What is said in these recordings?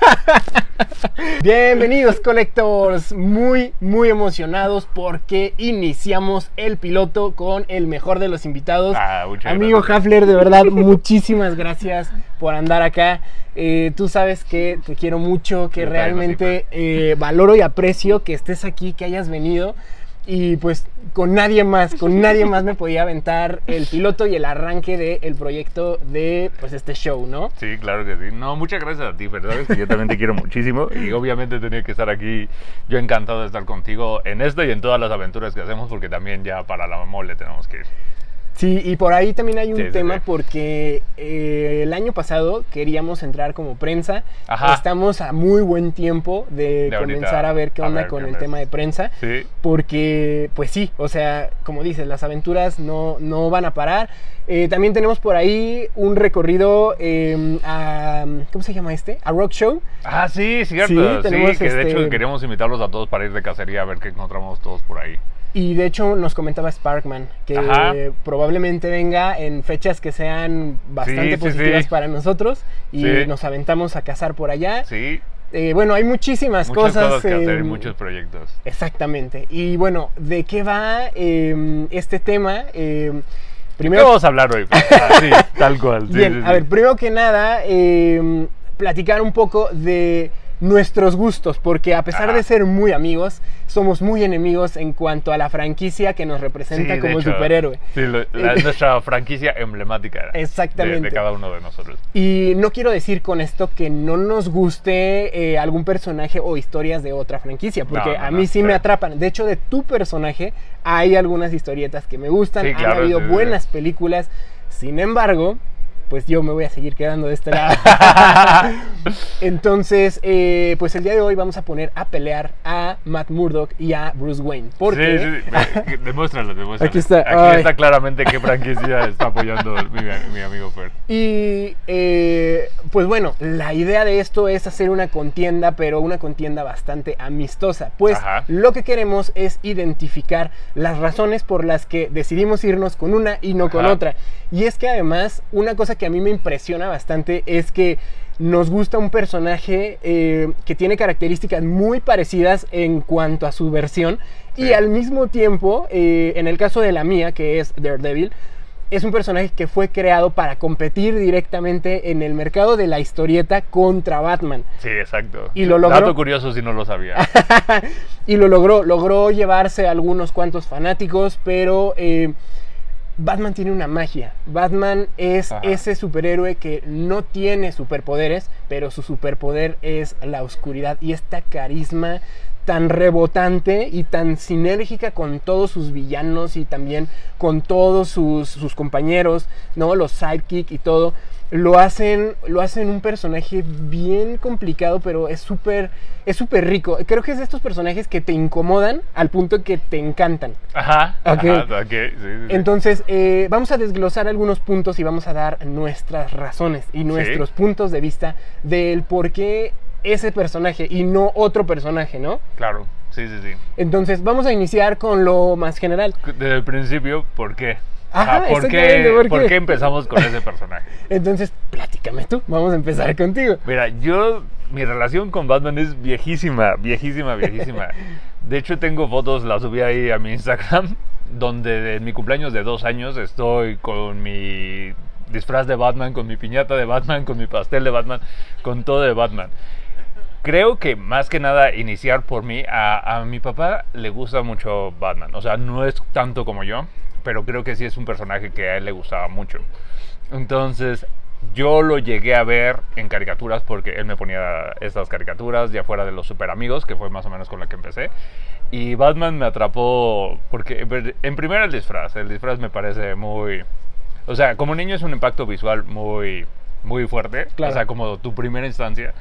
Bienvenidos Collectors, muy muy emocionados porque iniciamos el piloto con el mejor de los invitados. Ah, Amigo gracias. Hafler, de verdad, muchísimas gracias por andar acá. Eh, tú sabes que te quiero mucho, que Yo realmente eh, valoro y aprecio que estés aquí, que hayas venido. Y pues con nadie más, con nadie más me podía aventar el piloto y el arranque del proyecto de pues este show, ¿no? Sí, claro que sí. No, muchas gracias a ti, ¿verdad? Es que yo también te quiero muchísimo y obviamente tenía que estar aquí. Yo encantado de estar contigo en esto y en todas las aventuras que hacemos porque también ya para la mole tenemos que ir. Sí, y por ahí también hay un Sí, tema sí. porque eh, el año pasado queríamos entrar como prensa. Ajá. Estamos a muy buen tiempo de, De ahorita, comenzar a ver qué onda ver con qué el tema de prensa. Porque, pues sí, o sea, como dices, las aventuras no, no van a parar. Eh, también tenemos por ahí un recorrido eh, a... ¿Cómo se llama este? A Rock Show. Ah, sí, cierto. Sí, Sí, tenemos, que de este- hecho queríamos invitarlos a todos para ir de cacería a ver qué encontramos todos por ahí. Y de hecho nos comentaba Sparkman que Ajá. probablemente venga en fechas que sean bastante Sí, positivas sí. para nosotros y nos aventamos a cazar por allá. Sí, Eh, bueno, hay muchísimas muchas cosas. cosas que hacer muchos proyectos. Exactamente. Y bueno, ¿de qué va eh, este tema? ¿Qué primero, vamos a hablar hoy? Ah, sí, tal cual. bien, a ver, primero que nada, eh, platicar un poco de nuestros gustos, porque a pesar Ajá. de ser muy amigos, somos muy enemigos en cuanto a la franquicia que nos representa como hecho, superhéroe. Sí, lo- la- es nuestra franquicia emblemática. Exactamente. De, cada uno de nosotros. Y no quiero decir con esto que no nos guste eh, algún personaje o historias de otra franquicia, porque No, no, a no, mí sí me atrapan. De hecho, de tu personaje hay algunas historietas que me gustan, Sí, han habido buenas películas. Sin embargo, pues yo me voy a seguir quedando de este lado. Entonces, eh, pues el día de hoy vamos a poner a pelear a Matt Murdock y a Bruce Wayne. Porque Sí, sí, sí. Ve, Demuéstralo, demuéstralo. Aquí está, Aquí ay. está claramente qué franquicia está apoyando mi, mi amigo Fer. Y eh, pues bueno, la idea de esto es hacer una contienda, pero una contienda bastante amistosa. Pues Ajá. lo que queremos es identificar las razones por las que decidimos irnos con una y no con Ajá. otra. Y es que además, una cosa que a mí me impresiona bastante es que nos gusta un personaje eh, que tiene características muy parecidas en cuanto a su versión. Y al mismo tiempo, eh, en el caso de la mía, que es Daredevil, es un personaje que fue creado para competir directamente en el mercado de la historieta contra Batman. Sí, exacto. Y lo logró. Dato curioso si no lo sabía. y lo logró, logró llevarse a algunos cuantos fanáticos, pero eh, Batman tiene una magia. Batman es Ajá. ese superhéroe que no tiene superpoderes, pero su superpoder es la oscuridad y esta carisma tan rebotante y tan sinérgica con todos sus villanos y también con todos sus, sus compañeros, ¿no? Los sidekick y todo. Lo hacen, lo hacen un personaje bien complicado, pero es súper es súper rico. Creo que es de estos personajes que te incomodan al punto que te encantan. Ajá. Ok. ajá, ok, sí, sí, sí. Entonces, eh, vamos a desglosar algunos puntos y vamos a dar nuestras razones y nuestros puntos de vista del por qué ese personaje y no otro personaje, ¿no? Claro, sí, sí, sí. Entonces, vamos a iniciar con lo más general. Desde el principio, ¿por qué? Ajá, ¿por, qué ¿por ¿por qué? qué empezamos con ese personaje? Entonces, platícame tú. Vamos a empezar contigo. Mira, yo, mi relación con Batman es viejísima, viejísima, viejísima. De hecho, tengo fotos, las subí ahí a mi Instagram, donde en mi cumpleaños de dos años estoy con mi disfraz de Batman, con mi piñata de Batman, con mi pastel de Batman, con todo de Batman. Creo que más que nada iniciar por mí, a, a mi papá le gusta mucho Batman. O sea, no es tanto como yo, pero creo que sí es un personaje que a él le gustaba mucho. Entonces, yo lo llegué a ver en caricaturas porque él me ponía estas caricaturas ya fuera de los super amigos, que fue más o menos con la que empecé. Y Batman me atrapó porque en primera el disfraz, el disfraz me parece muy... O sea, como niño es un impacto visual muy, muy fuerte, Claro. o sea, como tu primera instancia.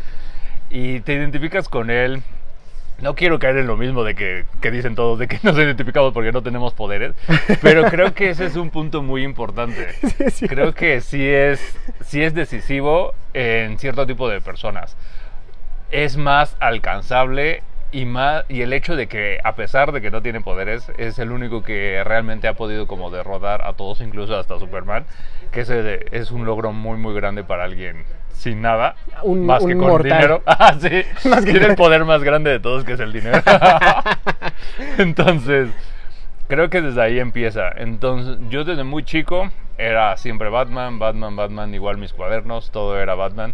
Y te identificas con él, no quiero caer en lo mismo de que, que dicen todos, de que nos identificamos porque no tenemos poderes, pero creo que ese es un punto muy importante. Sí. Creo que sí es, sí es decisivo en cierto tipo de personas. Es más alcanzable Y, más, y el hecho de que, a pesar de que no tiene poderes, es el único que realmente ha podido como derrotar a todos, incluso hasta Superman, que ese es un logro muy, muy grande para alguien sin nada, Un- más un que con mortal. dinero. Ah, sí, Más que- tiene el poder más grande de todos, que es el dinero. Entonces, creo que desde ahí empieza. Entonces, yo desde muy chico era siempre Batman, Batman, Batman, igual mis cuadernos, todo era Batman.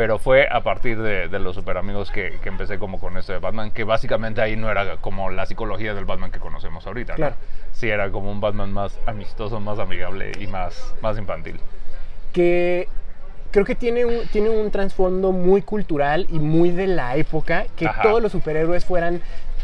Pero fue a partir de, de los super amigos que, que empecé como con esto de Batman, que básicamente ahí no era como la psicología del Batman que conocemos ahorita, ¿no? Claro. Sí, era como un Batman más amistoso, más amigable y más, más infantil. que creo que tiene un, tiene un trasfondo muy cultural y muy de la época, que Ajá. todos los superhéroes fueran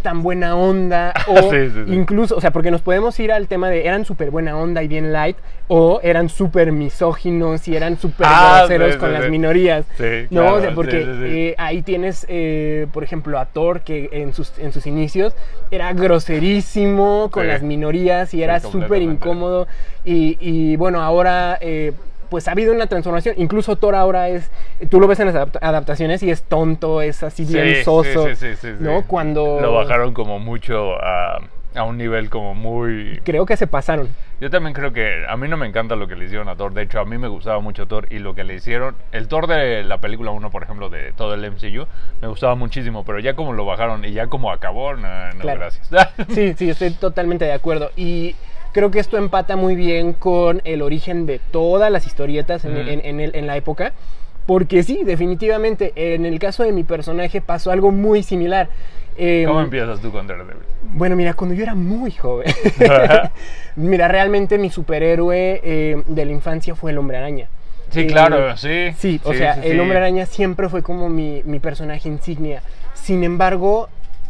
tan buena onda o Sí, sí, sí. incluso, o sea, porque nos podemos ir al tema de eran súper buena onda y bien light o eran súper misóginos y eran súper Ah, con las sí. minorías. Sí, No, claro, o sea, porque eh, ahí tienes, eh, por ejemplo, a Thor, que en sus, en sus inicios era groserísimo con las minorías y era súper incómodo. Y, y, bueno, ahora eh, pues ha habido una transformación. Incluso Thor ahora es, tú lo ves en las adapta- adaptaciones y es tonto, es así bien Sí, soso. sí, sí, sí, sí, sí. ¿no? Cuando... Lo bajaron como mucho a, a un nivel como muy... Creo que se pasaron. Yo también creo que a mí no me encanta lo que le hicieron a Thor. De hecho, a mí me gustaba mucho Thor y lo que le hicieron... El Thor de la película 1, por ejemplo, de todo el MCU, me gustaba muchísimo. Pero ya como lo bajaron y ya como acabó, no, no Claro. gracias. Sí, sí, estoy totalmente de acuerdo. Y creo que esto empata muy bien con el origen de todas las historietas en, Mm. en- en el- en la época. Porque sí, definitivamente, en el caso de mi personaje pasó algo muy similar. Em, ¿Cómo empiezas tú con Daredevil? Bueno, mira, cuando yo era muy joven, mira, realmente mi superhéroe eh, de la infancia fue el hombre araña. Sí, Eh, claro, sí. Sí, o sí, sea, sí, el hombre araña siempre fue como mi, mi personaje insignia. Sin embargo,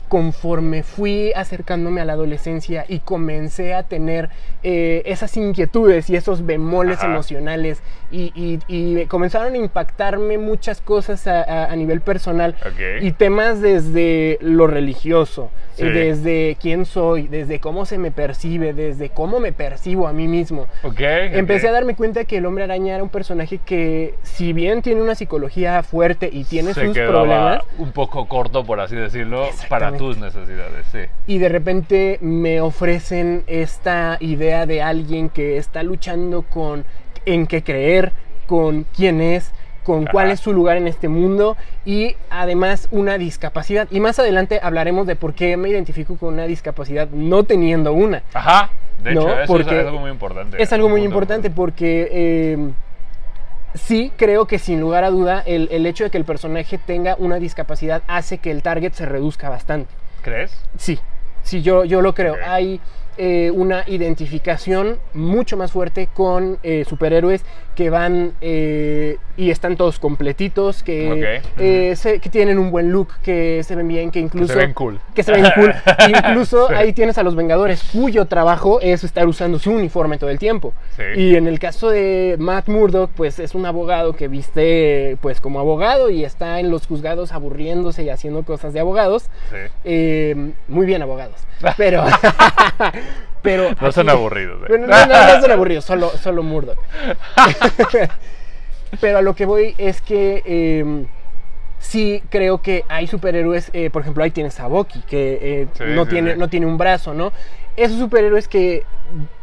conforme fui acercándome a la adolescencia y comencé a tener eh, esas inquietudes y esos bemoles Ajá. emocionales y, y- y comenzaron a impactarme muchas cosas a, a- a nivel personal y temas desde lo religioso, Sí. desde quién soy, desde cómo se me percibe, desde cómo me percibo a mí mismo. Ok, Empecé a darme cuenta que el hombre araña era un personaje que, si bien tiene una psicología fuerte y tiene Se sus problemas, un poco corto, por así decirlo, para tus necesidades, sí. y de repente me ofrecen esta idea de alguien que está luchando con en qué creer, con quién es, con cuál es su lugar en este mundo y además una discapacidad. Y más adelante hablaremos de por qué me identifico con una discapacidad no teniendo una. Ajá, de No, hecho, eso es porque algo muy importante. Es algo muy importante porque eh, sí creo que sin lugar a duda el, el hecho de que el personaje tenga una discapacidad hace que el target se reduzca bastante. ¿Crees? Sí, sí, yo, yo lo creo. Hay eh, una identificación mucho más fuerte con eh, superhéroes que van eh, y están todos completitos, que, Ok, eh, se- que tienen un buen look, que se ven bien, que incluso... se ven cool. Que se ven cool. incluso Sí. ahí tienes a los Vengadores, cuyo trabajo es estar usando su uniforme todo el tiempo. Sí. Y en el caso de Matt Murdock, pues es un abogado que viste pues como abogado y está en los juzgados aburriéndose y haciendo cosas de abogados. Sí. Eh, muy bien abogados. Pero. pero No son aquí- aburridos. eh. No, no, no son aburridos, solo, solo Murdoch. pero a lo que voy es que. eh, Sí, creo que hay superhéroes, eh, por ejemplo, ahí tienes a Bucky, que eh, Sí, no, sí, tiene, sí. no tiene un brazo, ¿no? Esos superhéroes que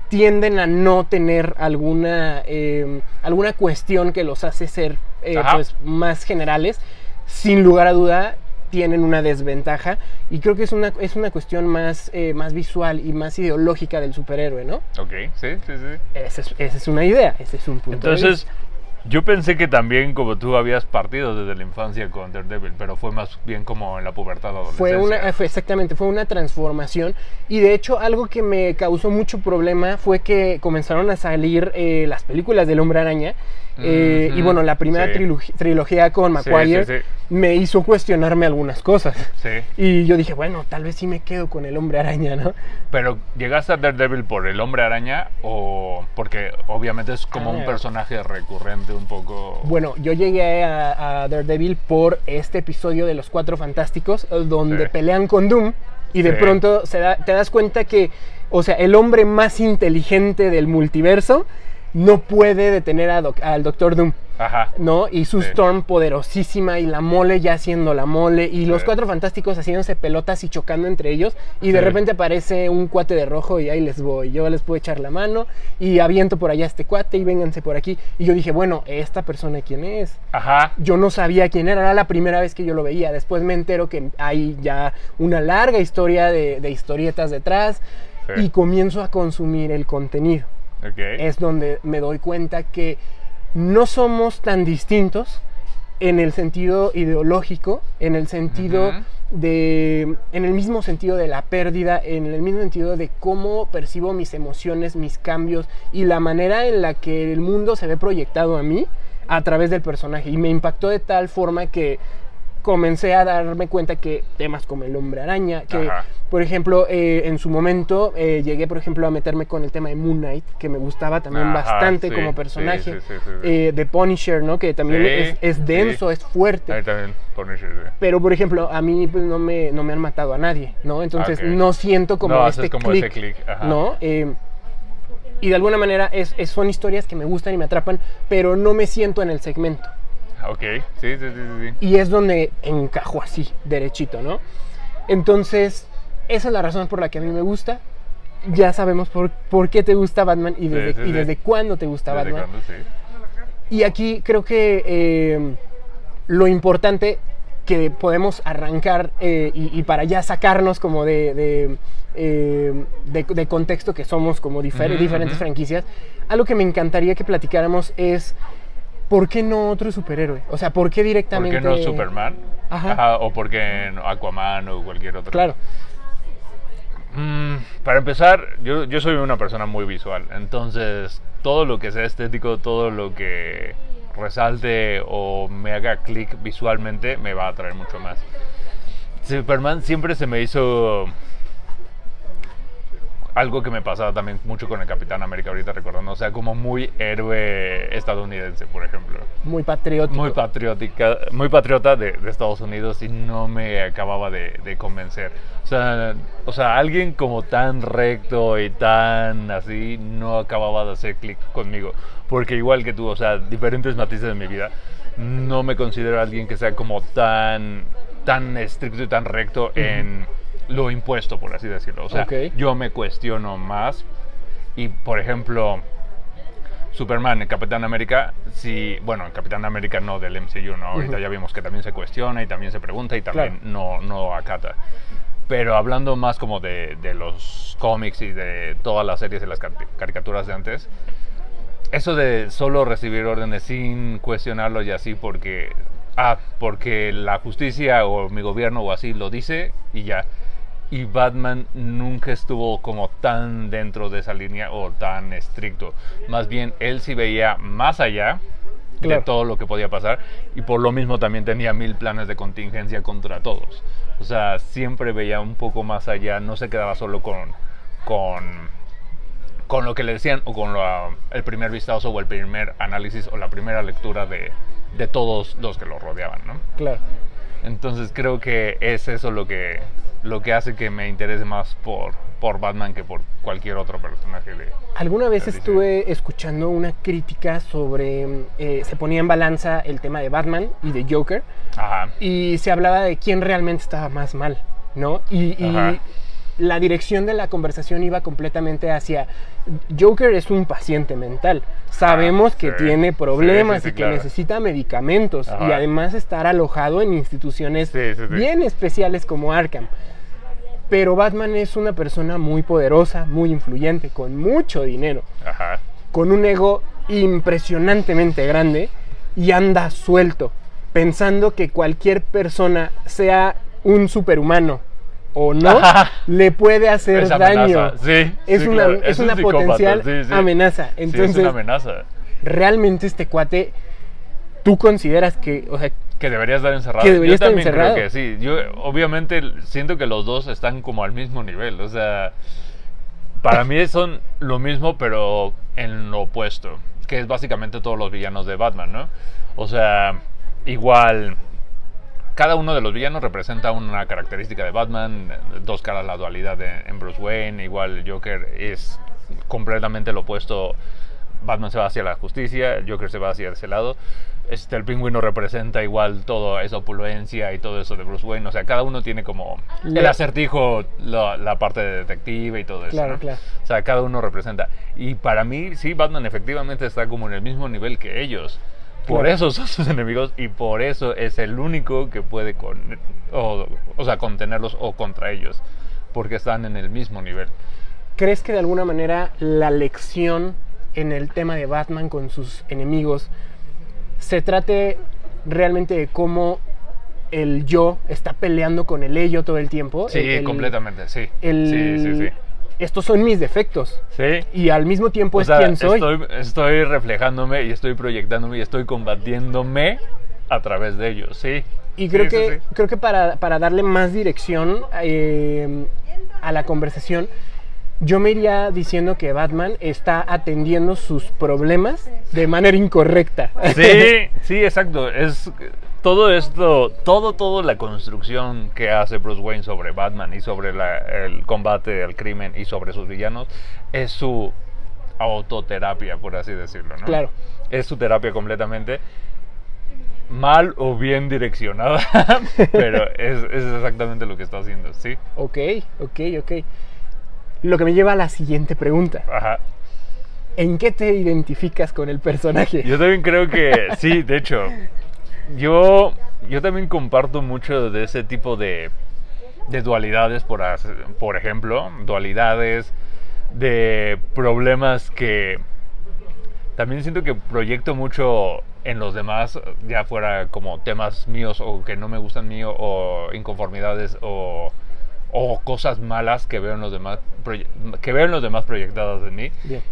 tienden a no tener alguna, eh, alguna cuestión que los hace ser eh, pues, más generales, sin lugar a duda tienen una desventaja y creo que es una, es una cuestión más, eh, más visual y más ideológica del superhéroe, ¿no? Ok, sí, sí, sí. Esa es, esa es una idea, ese es un punto de Entonces, vista. yo pensé que también como tú habías partido desde la infancia con Daredevil, pero fue más bien como en la pubertad adolescencia. Fue una, fue exactamente, fue una transformación y de hecho algo que me causó mucho problema fue que comenzaron a salir eh, las películas del Hombre Araña eh, y bueno, la primera sí. trilogía con Maguire sí, sí. me hizo cuestionarme algunas cosas y yo dije, bueno, tal vez sí me quedo con el Hombre Araña, ¿no? Pero llegaste a Daredevil por el hombre araña o porque obviamente es como un Ah. personaje recurrente un poco... Bueno, yo llegué a, a Daredevil por este episodio de Los Cuatro Fantásticos, eh, donde pelean con Doom y de pronto se da- te das cuenta que, o sea, el hombre más inteligente del multiverso no puede detener a doc- al Doctor Doom. Ajá. ¿no? Y su Sí. Storm poderosísima y la mole ya haciendo la mole y los cuatro fantásticos haciéndose pelotas y chocando entre ellos y de Sí. repente aparece un cuate de rojo y ahí les voy, yo les puedo echar la mano y aviento por allá a este cuate y vénganse por aquí y yo dije, bueno, esta persona quién es? Ajá. Yo no sabía quién era, era la primera vez que yo lo veía, después me entero que hay ya una larga historia de, de historietas detrás y comienzo a consumir el contenido Es donde me doy cuenta que no somos tan distintos en el sentido ideológico, en el sentido de, en el mismo sentido de la pérdida, en el mismo sentido de cómo percibo mis emociones, mis cambios y la manera en la que el mundo se ve proyectado a mí a través del personaje. Y me impactó de tal forma que comencé a darme cuenta que temas como el hombre araña, que Ajá. por ejemplo eh, en su momento eh, llegué por ejemplo a meterme con el tema de Moon Knight, que me gustaba también Ajá, bastante sí, como personaje, sí, sí. Eh, de Punisher, ¿no? que también es, es denso, es fuerte. Ahí también Punisher, sí. Pero, por ejemplo, a mí pues, no, me, no me han matado a nadie, ¿no? Entonces no siento como No, este como click, ese click, ajá. ¿no? Eh, y de alguna manera es, es- son historias que me gustan y me atrapan, pero no me siento en el segmento. Ok. Sí, sí, sí, sí. Y es donde encajo así, derechito, ¿no? Entonces, esa es la razón por la que a mí me gusta. Ya sabemos por, por qué te gusta Batman y desde, sí, y desde cuándo te gusta ¿Desde Batman. Y aquí creo que eh, lo importante que podemos arrancar eh, y, y para ya sacarnos como de, de, eh, de- de contexto que somos como difer- diferentes franquicias, algo que me encantaría que platicáramos es ¿por qué no otro superhéroe? O sea, ¿por qué ¿Por directamente... qué no Superman? Ajá. O por qué no Aquaman o cualquier otro. Claro, Mm, para empezar, yo, yo soy una persona muy visual, entonces todo lo que sea estético, todo lo que resalte o me haga clic visualmente me va a atraer mucho más. Superman siempre se me hizo algo que me pasaba también mucho con el Capitán América ahorita recordando, o sea, como muy héroe estadounidense, por ejemplo muy patriótico. muy patriótica, muy patriota de, de Estados Unidos y no me acababa de, de convencer. O sea, o sea, alguien como tan recto y tan así no acababa de hacer clic conmigo. Porque igual que tú, o sea, diferentes matices de mi vida, no me considero alguien que sea como tan, tan estricto y tan recto en lo impuesto, por así decirlo. O sea, Ok. yo me cuestiono más y, por ejemplo, Superman, el Capitán América, sí, bueno, el Capitán América no del MCU, ¿no? Ahorita Ujú. ya vimos que también se cuestiona y también se pregunta y también Claro. no, no acata. Pero hablando más como de, de los cómics y de todas las series y las cari- caricaturas de antes, eso de solo recibir órdenes sin cuestionarlo y así porque, ah, porque la justicia o mi gobierno o así lo dice y ya. Y Batman nunca estuvo como tan dentro de esa línea o tan estricto. Más bien, él sí veía más allá Claro. de todo lo que podía pasar y por lo mismo también tenía mil planes de contingencia contra todos. O sea, siempre veía un poco más allá, no se quedaba solo con, con, con lo que le decían o con la- el primer vistazo o el primer análisis o la primera lectura de, de todos los que lo rodeaban, ¿no? Claro. Entonces creo que es eso lo que, lo que hace que me interese más por, por Batman que por cualquier otro personaje de... Alguna vez estuve escuchando una crítica sobre, eh, se ponía en balanza el tema de Batman y de Joker, Ajá. y se hablaba de quién realmente estaba más mal, ¿no? Y. la dirección de la conversación iba completamente hacia Joker es un paciente mental. Sabemos Ah, que sí. tiene problemas Sí, sí, sí, y que claro. necesita medicamentos y además estar alojado en instituciones bien especiales como Arkham. Pero Batman es una persona muy poderosa, muy influyente, con mucho dinero Ajá. con un ego impresionantemente grande y anda suelto, pensando que cualquier persona, sea un superhumano o no, Ajá. le puede hacer Es daño. sí, es sí, una, claro. es Es un una potencial sí, amenaza. Sí, Entonces, es una amenaza. realmente este cuate, tú consideras que, o sea, Que debería estar encerrado. Que debería Yo estar también encerrado. creo que sí. Yo obviamente siento que los dos están como al mismo nivel. O sea, para mí son lo mismo, pero en lo opuesto. Que es básicamente todos los villanos de Batman, ¿no? O sea, igual. Cada uno de los villanos representa una característica de Batman, dos caras la dualidad de- en Bruce Wayne, igual Joker es completamente lo opuesto Batman se va hacia la justicia, el Joker se va hacia ese lado. Este, el pingüino representa igual toda esa opulencia y todo eso de Bruce Wayne. O sea, cada uno tiene como el acertijo, la, la parte de detective y todo eso. Claro, ¿no? claro. O sea, cada uno representa. Y para mí, sí, Batman efectivamente está como en el mismo nivel que ellos. Por eso son sus enemigos y por eso es el único que puede con, o, o sea, contenerlos o contra ellos. Porque están en el mismo nivel. ¿Crees que de alguna manera la lección en el tema de Batman con sus enemigos se trate realmente de cómo el yo está peleando con el ello todo el tiempo? Sí, el- completamente, sí. el- Sí, sí, sí. Estos son mis defectos Sí. y al mismo tiempo O es sea, quien soy. Estoy, estoy reflejándome y estoy proyectándome y estoy combatiéndome a través de ellos, sí. Y creo Sí, sí, que, sí. creo que para, para darle más dirección eh, a la conversación, yo me iría diciendo que Batman está atendiendo sus problemas de manera incorrecta. Sí, sí, exacto. Es todo esto, todo, todo la construcción que hace Bruce Wayne sobre Batman y sobre la- el combate al crimen y sobre sus villanos es su autoterapia, por así decirlo, ¿no? Claro. Es su terapia completamente mal o bien direccionada, pero es, es exactamente lo que está haciendo, ¿sí? ok, ok, ok. Lo que me lleva a la siguiente pregunta. Ajá. ¿En qué te identificas con el personaje? Yo también creo que sí, de hecho, yo, yo también comparto mucho de ese tipo de, de dualidades, por, por ejemplo, dualidades de problemas que también siento que proyecto mucho en los demás, ya fuera como temas míos o que no me gustan mío o inconformidades o, o cosas malas que veo en los demás que veo en los demás proyectadas en mí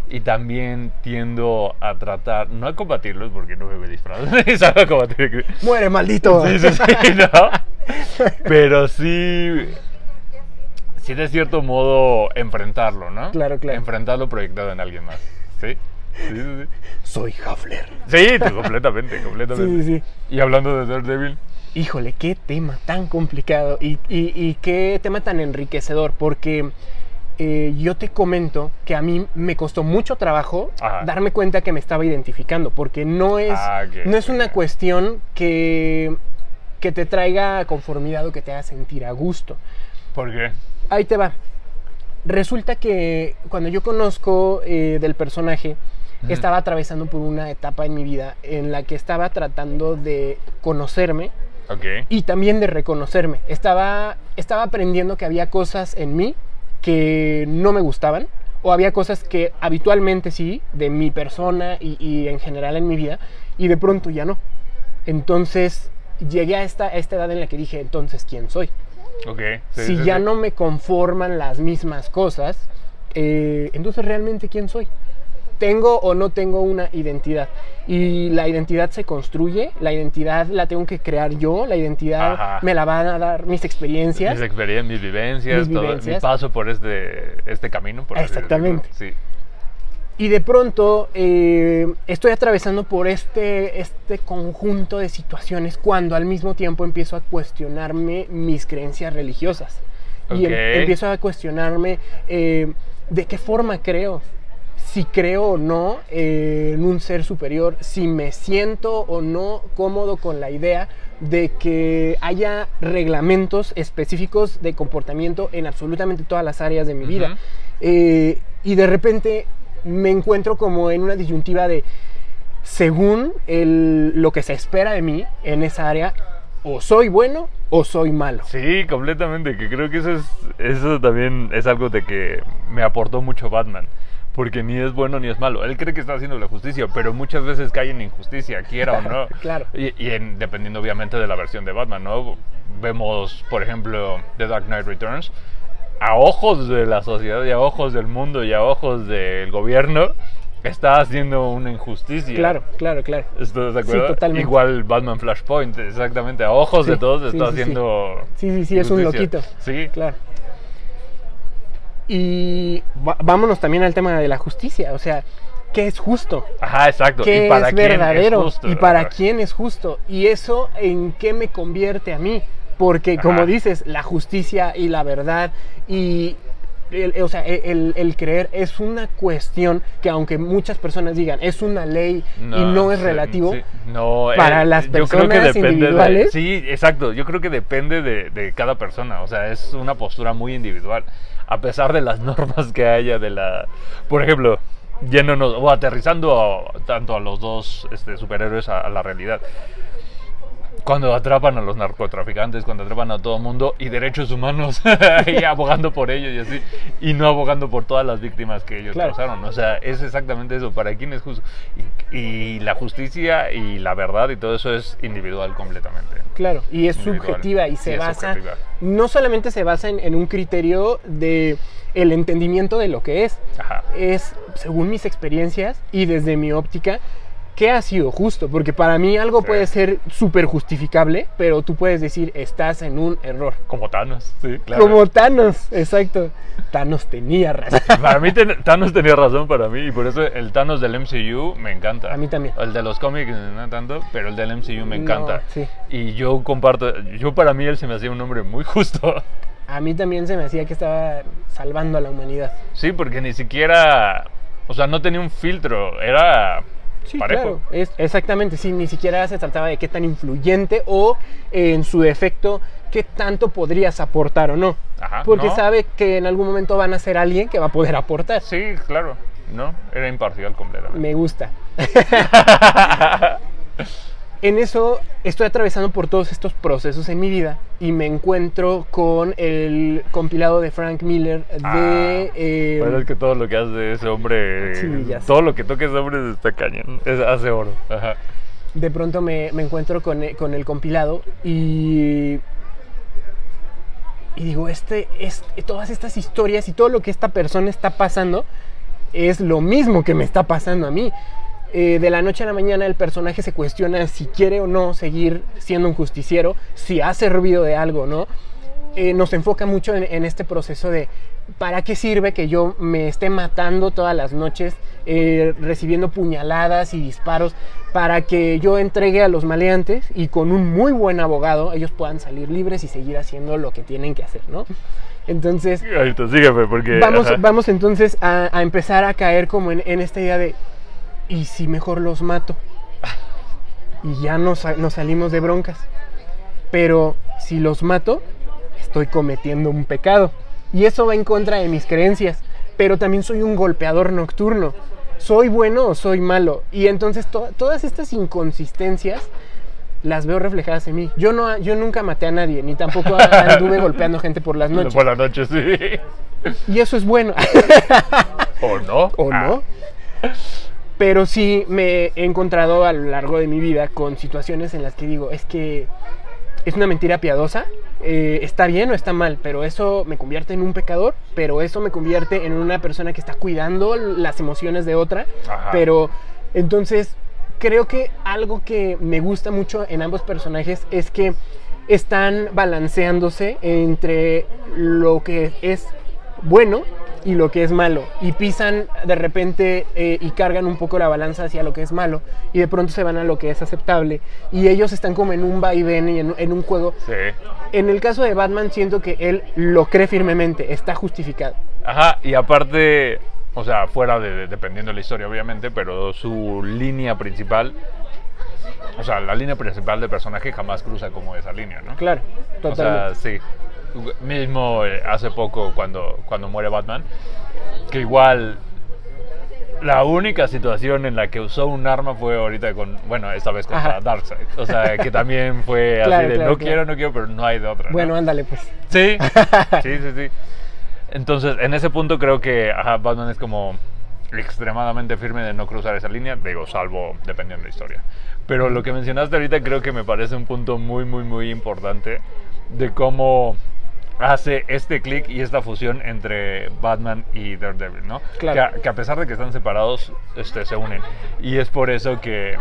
y también tiendo a tratar no a combatirlos porque no me ni sabe combatir ¡Muere, maldito! Sí, sí, sí, ¿no? Pero sí, sí de cierto modo enfrentarlo, ¿no? Claro, claro. Enfrentarlo proyectado en alguien más, ¿sí? Sí, sí, sí. Soy Huffler. Sí, completamente, completamente. Sí, sí, sí. Y hablando de Daredevil, Híjole, qué tema tan complicado y, y- y qué tema tan enriquecedor, porque eh, yo te comento que a mí me costó mucho trabajo Ajá. darme cuenta que me estaba identificando, porque no es, Ah, no es una cuestión que, que te traiga conformidad o que te haga sentir a gusto. ¿por qué? Ahí te va. Resulta que cuando yo conozco eh, del personaje, estaba atravesando por una etapa en mi vida en la que estaba tratando de conocerme Y también de reconocerme. Estaba, estaba aprendiendo que había cosas en mí que no me gustaban o había cosas que habitualmente sí, de mi persona y, y en general en mi vida, y de pronto ya no. Entonces llegué a esta, a esta edad en la que dije, entonces, ¿quién soy? Sí, si sí, ya sí. no me conforman las mismas cosas, eh, entonces realmente quién soy. Tengo o no tengo una identidad. Y la identidad se construye, la identidad la tengo que crear yo, la identidad Ajá. me la van a dar mis experiencias. Mis experiencias, mis vivencias, Mis todo, vivencias. mi paso por este, este camino. Por. Exactamente. Sí. Y de pronto eh, estoy atravesando por este, este conjunto de situaciones cuando al mismo tiempo empiezo a cuestionarme mis creencias religiosas. Y em- empiezo a cuestionarme eh, de qué forma creo. Si creo o no eh, en un ser superior, si me siento o no cómodo con la idea de que haya reglamentos específicos de comportamiento en absolutamente todas las áreas de mi vida. Eh, y de repente me encuentro como en una disyuntiva de, según el- lo que se espera de mí en esa área, o soy bueno o soy malo. Sí, completamente, que creo que eso es eso también es algo de que me aportó mucho Batman, porque ni es bueno ni es malo. Él cree que está haciendo la justicia, pero muchas veces cae en injusticia, quiera o no. Claro. Y, y en- dependiendo obviamente de la versión de Batman, ¿no? Vemos, por ejemplo, The Dark Knight Returns, a ojos de la sociedad y a ojos del mundo y a ojos del gobierno, está haciendo una injusticia. Claro, claro, claro. ¿Estás de Sí, acuerdo? totalmente. Igual Batman Flashpoint, exactamente. A ojos de Sí, todos sí, está sí, sí. haciendo. Sí, sí, sí, es un loquito. Sí, Claro. Y vámonos también al tema de la justicia, o sea, ¿qué es justo? Ajá, exacto. ¿Qué ¿Y para es quién verdadero? justo? ¿Y para quién es justo? ¿Y eso en qué me convierte a mí? Porque como dices, la justicia y la verdad y el- o sea, el, el creer es una cuestión que aunque muchas personas digan es una ley y no es relativo, sí. No, para eh, las yo creo que personas depende de- individuales. sí, exacto. Yo creo que depende de, de cada persona. O sea, es una postura muy individual. A pesar de las normas que haya de la... Por ejemplo, yéndonos o aterrizando tanto a los dos este, superhéroes a la realidad. Cuando atrapan a los narcotraficantes, cuando atrapan a todo el mundo y derechos humanos y abogando por ellos y así, y no abogando por todas las víctimas que ellos Claro. causaron. O sea, es exactamente eso. ¿Para quién es justo? Y, y la justicia y la verdad y todo eso es individual completamente. Claro, y es Individual. subjetiva y se es basa, no solamente se basa en, en un criterio de el entendimiento de lo que es, Ajá. es según mis experiencias y desde mi óptica, ¿qué ha sido justo? Porque para mí algo Sí. puede ser súper justificable, pero tú puedes decir, estás en un error. Como Thanos, sí, claro. Como Thanos, exacto. Thanos tenía razón. Para mí ten- Thanos tenía razón para mí y por eso el Thanos del MCU me encanta. A mí también. El de los cómics no tanto, pero el del MCU me encanta. No, sí. Y yo comparto, yo para mí él se me hacía un hombre muy justo. A mí también se me hacía que estaba salvando a la humanidad. Sí, porque ni siquiera, o sea, no tenía un filtro, era Sí, parejo. claro. Es, exactamente, sí, ni siquiera se trataba de qué tan influyente o eh, en su defecto qué tanto podrías aportar o no. Ajá, Porque ¿no? sabe que en algún momento van a ser alguien que va a poder aportar. Sí, claro, no, era imparcial completamente. Me gusta. en eso estoy atravesando por todos estos procesos en mi vida y me encuentro con el compilado de Frank Miller de... Ah, eh, Bueno, es que todo lo que hace ese hombre, Sí, sé. todo lo que toque ese hombre está cañón, es- hace oro. Ajá. de pronto me, me encuentro con, e- con el compilado y, y digo, este, es, todas estas historias y todo lo que esta persona está pasando es lo mismo que me está pasando a mí. Eh, de la noche a la mañana el personaje se cuestiona si quiere o no seguir siendo un justiciero, si ha servido de algo, ¿no? Eh, nos enfoca mucho en, en este proceso de ¿para qué sirve que yo me esté matando todas las noches, eh, recibiendo puñaladas y disparos, para que yo entregue a los maleantes y con un muy buen abogado ellos puedan salir libres y seguir haciendo lo que tienen que hacer, ¿no? Entonces, Ahorita sígueme porque... vamos, ajá. vamos entonces a, a empezar a caer como en, en esta idea de, ¿y si mejor los mato? Y ya nos, nos salimos de broncas. Pero si los mato, estoy cometiendo un pecado. Y eso va en contra de mis creencias. Pero también soy un golpeador nocturno. ¿Soy bueno o soy malo? Y entonces to- todas estas inconsistencias las veo reflejadas en mí. Yo, no, yo nunca maté a nadie, ni tampoco anduve golpeando gente por las noches. Por la noche, sí. Y eso es bueno. ¿O no? ¿O Ah, no? Pero sí me he encontrado a lo largo de mi vida con situaciones en las que digo, es que es una mentira piadosa, eh, está bien o está mal, pero eso me convierte en un pecador, pero eso me convierte en una persona que está cuidando las emociones de otra, Ajá. pero entonces creo que algo que me gusta mucho en ambos personajes es que están balanceándose entre lo que es bueno y lo que es malo. Y pisan de repente eh, y cargan un poco la balanza hacia lo que es malo. Y de pronto se van a lo que es aceptable. Y ellos están como en un vaivén y en, en un juego. Sí. En el caso de Batman siento que él lo cree firmemente, está justificado. Ajá, y aparte, o sea, fuera de, de- dependiendo de la historia, obviamente, pero su línea principal, o sea, la línea principal del personaje jamás cruza como esa línea, ¿no? Claro, O sea, totalmente. sí. Mismo eh, hace poco cuando, cuando muere Batman, que igual la única situación en la que usó un arma fue ahorita con, bueno, esta vez contra. Darkseid. O sea, que también fue Claro, así de claro, no claro. quiero, no quiero, pero no hay de otra. ¿no? bueno, ándale pues. Sí, sí, sí, sí. Entonces, en ese punto creo que ajá, Batman es como extremadamente firme de no cruzar esa línea, digo, salvo dependiendo de la historia. Pero lo que mencionaste ahorita creo que me parece un punto muy, muy, muy importante de cómo hace este clic y esta fusión entre Batman y Daredevil, ¿no? Claro. Que, a, que a pesar de que están separados, este, se unen. Y es por eso que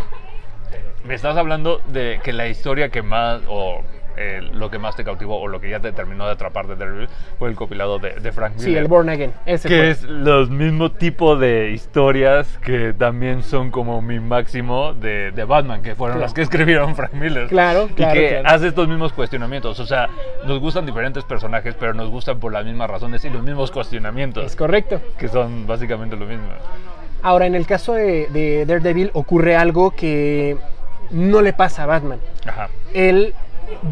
me estás hablando de que la historia que más, o eh, lo que más te cautivó o lo que ya te terminó de atrapar de Daredevil fue el compilado de, de Frank Miller. Sí, el Born Again. Ese que fue. es los mismos tipos de historias que también son como mi máximo de, de Batman, que fueron Claro. las que escribieron Frank Miller. Claro, claro, Y que claro. hace estos mismos cuestionamientos. O sea, nos gustan diferentes personajes, pero nos gustan por las mismas razones y los mismos cuestionamientos. Es correcto. que son básicamente lo mismo. Ahora, en el caso de, de Daredevil ocurre algo que no le pasa a Batman. Ajá. Él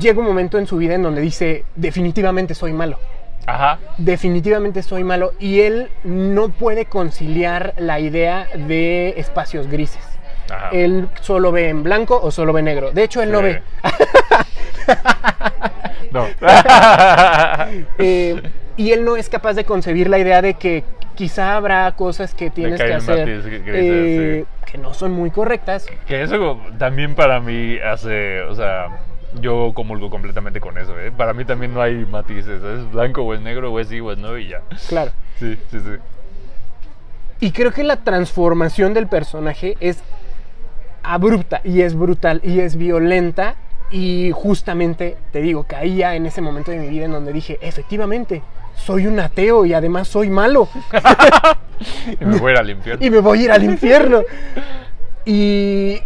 llega un momento en su vida en donde dice, definitivamente soy malo. Ajá. Definitivamente soy malo. Y él no puede conciliar la idea de espacios grises. Ajá. Él solo ve en blanco o solo ve negro. De hecho, él no Sí. ve. No. Eh, y él no es capaz de concebir la idea de que quizá habrá cosas que tienes que hacer grises, eh, que no son muy correctas. que eso también para mí hace, o sea, yo comulgo completamente con eso, ¿eh? Para mí también no hay matices, es blanco o es negro o es sí o es no y ya. Claro. Sí, sí, sí. Y creo que la transformación del personaje es abrupta y es brutal y es violenta. Y justamente, te digo, caía en ese momento de mi vida en donde dije, efectivamente, soy un ateo y además soy malo. Y me voy a ir al infierno. y me voy a ir al infierno. Y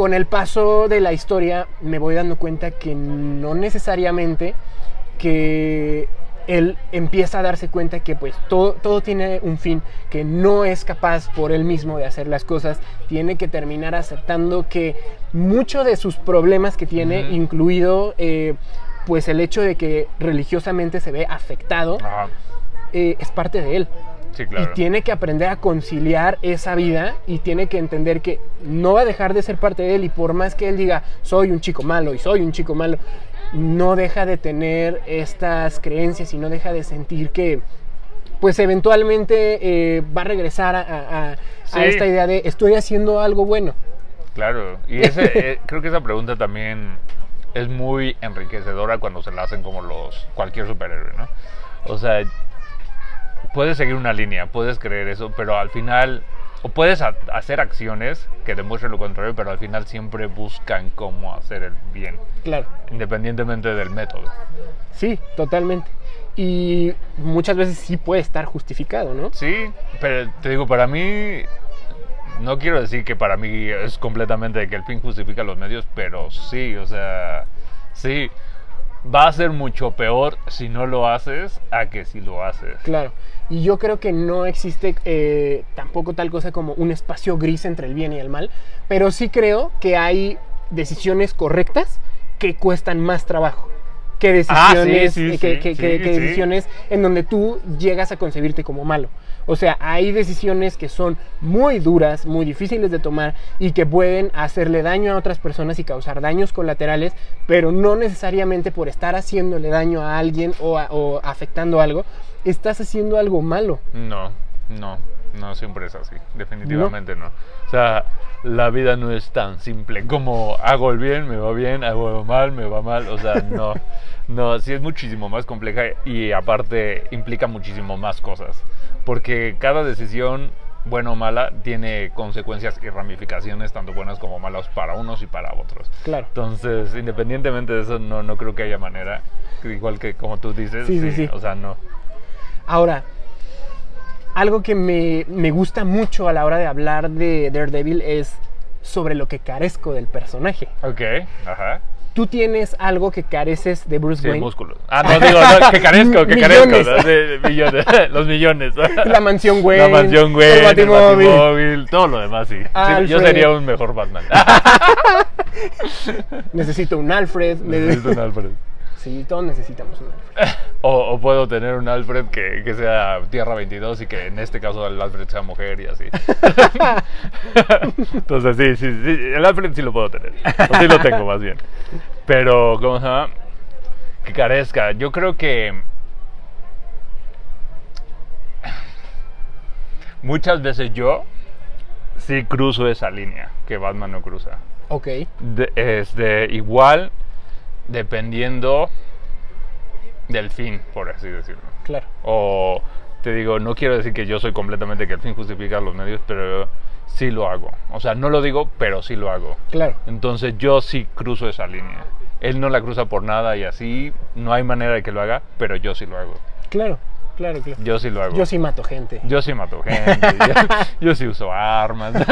con el paso de la historia me voy dando cuenta que no necesariamente que él empieza a darse cuenta que pues todo, todo tiene un fin, que no es capaz por él mismo de hacer las cosas, tiene que terminar aceptando que muchos de sus problemas que tiene, incluido eh, pues el hecho de que religiosamente se ve afectado, eh, es parte de él. Sí, claro. Y tiene que aprender a conciliar esa vida y tiene que entender que no va a dejar de ser parte de él y por más que él diga soy un chico malo y soy un chico malo, no deja de tener estas creencias y no deja de sentir que pues eventualmente eh, va a regresar a, a- a- a Sí. esta idea de estoy haciendo algo bueno. Claro, y ese, eh, creo que esa pregunta también es muy enriquecedora cuando se la hacen como los cualquier superhéroe, ¿no? O sea, puedes seguir una línea, puedes creer eso, pero al final, o puedes ha- hacer acciones que demuestren lo contrario, pero al final siempre buscan cómo hacer el bien, Claro. independientemente del método. Sí, totalmente. Y muchas veces sí puede estar justificado, ¿no? Sí, pero te digo, para mí, no quiero decir que para mí es completamente que el fin justifica los medios, pero sí, o sea, sí, va a ser mucho peor si no lo haces a que si lo haces. Claro. Y yo creo que no existe eh, tampoco tal cosa como un espacio gris entre el bien y el mal, pero sí creo que hay decisiones correctas que cuestan más trabajo que Ah, sí, decisiones, sí, que, sí, decisiones en donde tú llegas a concebirte como malo. O sea, hay decisiones que son muy duras, muy difíciles de tomar y que pueden hacerle daño a otras personas y causar daños colaterales, pero no necesariamente por estar haciéndole daño a alguien o, a- o afectando algo, estás haciendo algo malo. No, no, no siempre es así, definitivamente no. O sea, la vida no es tan simple como hago el bien, me va bien, hago el mal, me va mal, o sea, no. No, sí es muchísimo más compleja y aparte implica muchísimo más cosas. Porque cada decisión, buena o mala, tiene consecuencias y ramificaciones, tanto buenas como malas, para unos y para otros. Claro. Entonces, independientemente de eso, no, no creo que haya manera, igual que como tú dices, Sí, sí, sí. o sea, no. Ahora, algo que me, me gusta mucho a la hora de hablar de Daredevil es sobre lo que carezco del personaje. Ok, ajá. Tú tienes algo que careces de Bruce Sí, Wayne. músculos. Ah, no, digo, no, que carezco, que carezco. ¿no? De- millones, los millones. La mansión Wayne. La mansión, güey. El El Batimóvil. batimóvil, todo lo demás, sí. Sí, yo sería un mejor Batman. Necesito un Alfred. Necesito un Alfred. Sí, todos necesitamos un Alfred. O, o puedo tener un Alfred que, que sea Tierra 22 y que en este caso el Alfred sea mujer y así. Entonces, sí, sí, sí. El Alfred sí lo puedo tener. O sí lo tengo, más bien. Pero, ¿cómo se llama? Que carezca. Yo creo que. Muchas veces yo sí cruzo esa línea que Batman no cruza. Ok. De- este, igual dependiendo del fin, por así decirlo. Claro. O te digo, no quiero decir que yo soy completamente que el fin justifica los medios, pero sí lo hago. O sea, no lo digo, pero sí lo hago. Claro. Entonces yo sí cruzo esa línea. Él no la cruza por nada y así no hay manera de que lo haga, pero yo sí lo hago. Claro, claro, claro. Yo sí lo hago. Yo sí mato gente. Yo sí mato gente. yo, yo sí uso armas.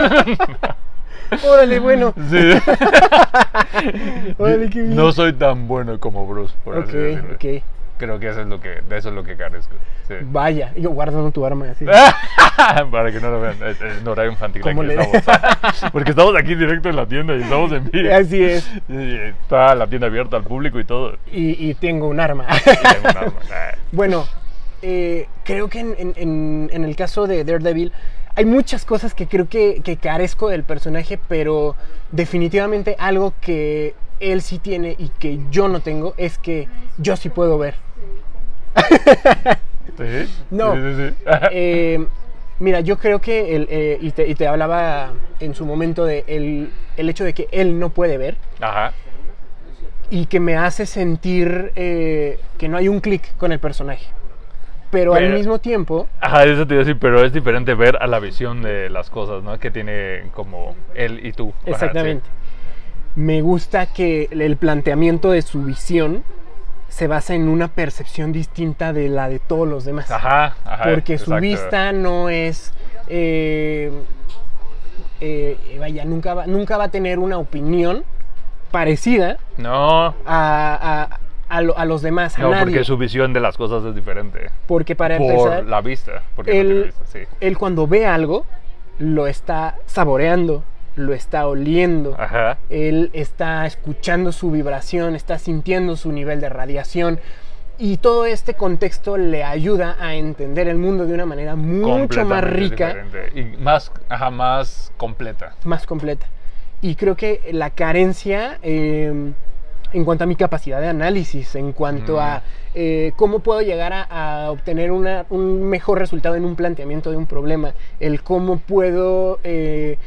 Órale, bueno. Sí. Órale, qué bien. No soy tan bueno como Bruce, por Ok, así decirlo. ok. Creo que eso es lo que, de eso es lo que carezco. Sí. Vaya, yo guardando tu arma así. Para que no lo vean, es, es un horario infantil. ¿Cómo aquí le- estamos. Porque estamos aquí directo en la tienda y estamos en vivo. Así es. Y está la tienda abierta al público y todo. Y, y tengo un arma. Y tengo un arma. Ah. Bueno, eh, creo que en, en- en- en el caso de Daredevil hay muchas cosas que creo que, que carezco del personaje, pero definitivamente algo que él sí tiene y que yo no tengo es que yo sí puedo ver. ¿Sí? No. Sí, sí, sí. Eh, mira, yo creo que, el, eh, y, te, y te hablaba en su momento de el, el hecho de que él no puede ver Ajá. y que me hace sentir eh, que no hay un clic con el personaje. Pero, al mismo tiempo, Ajá, eso te iba a decir, pero es diferente ver a la visión de las cosas, ¿no? Que tiene como él y tú. Ajá, sí. Exactamente. Me gusta que el planteamiento de su visión se basa en una percepción distinta de la de todos los demás. Ajá, ajá. porque su vista no es... eh, eh, vaya, nunca va, nunca va a tener una opinión parecida No, a, a- a lo- a los demás, a no, nadie. porque su visión de las cosas es diferente. Porque para Por empezar, la vista. Porque no él, tiene vista, sí. él cuando ve algo, lo está saboreando, lo está oliendo. Ajá. Él está escuchando su vibración, está sintiendo su nivel de radiación. Y todo este contexto le ayuda a entender el mundo de una manera mucho más rica, diferente. Y más, ajá, más completa. más completa. Y creo que la carencia eh, en cuanto a mi capacidad de análisis, en cuanto Mm. a eh, cómo puedo llegar a, a obtener una- un mejor resultado en un planteamiento de un problema, el cómo puedo... eh,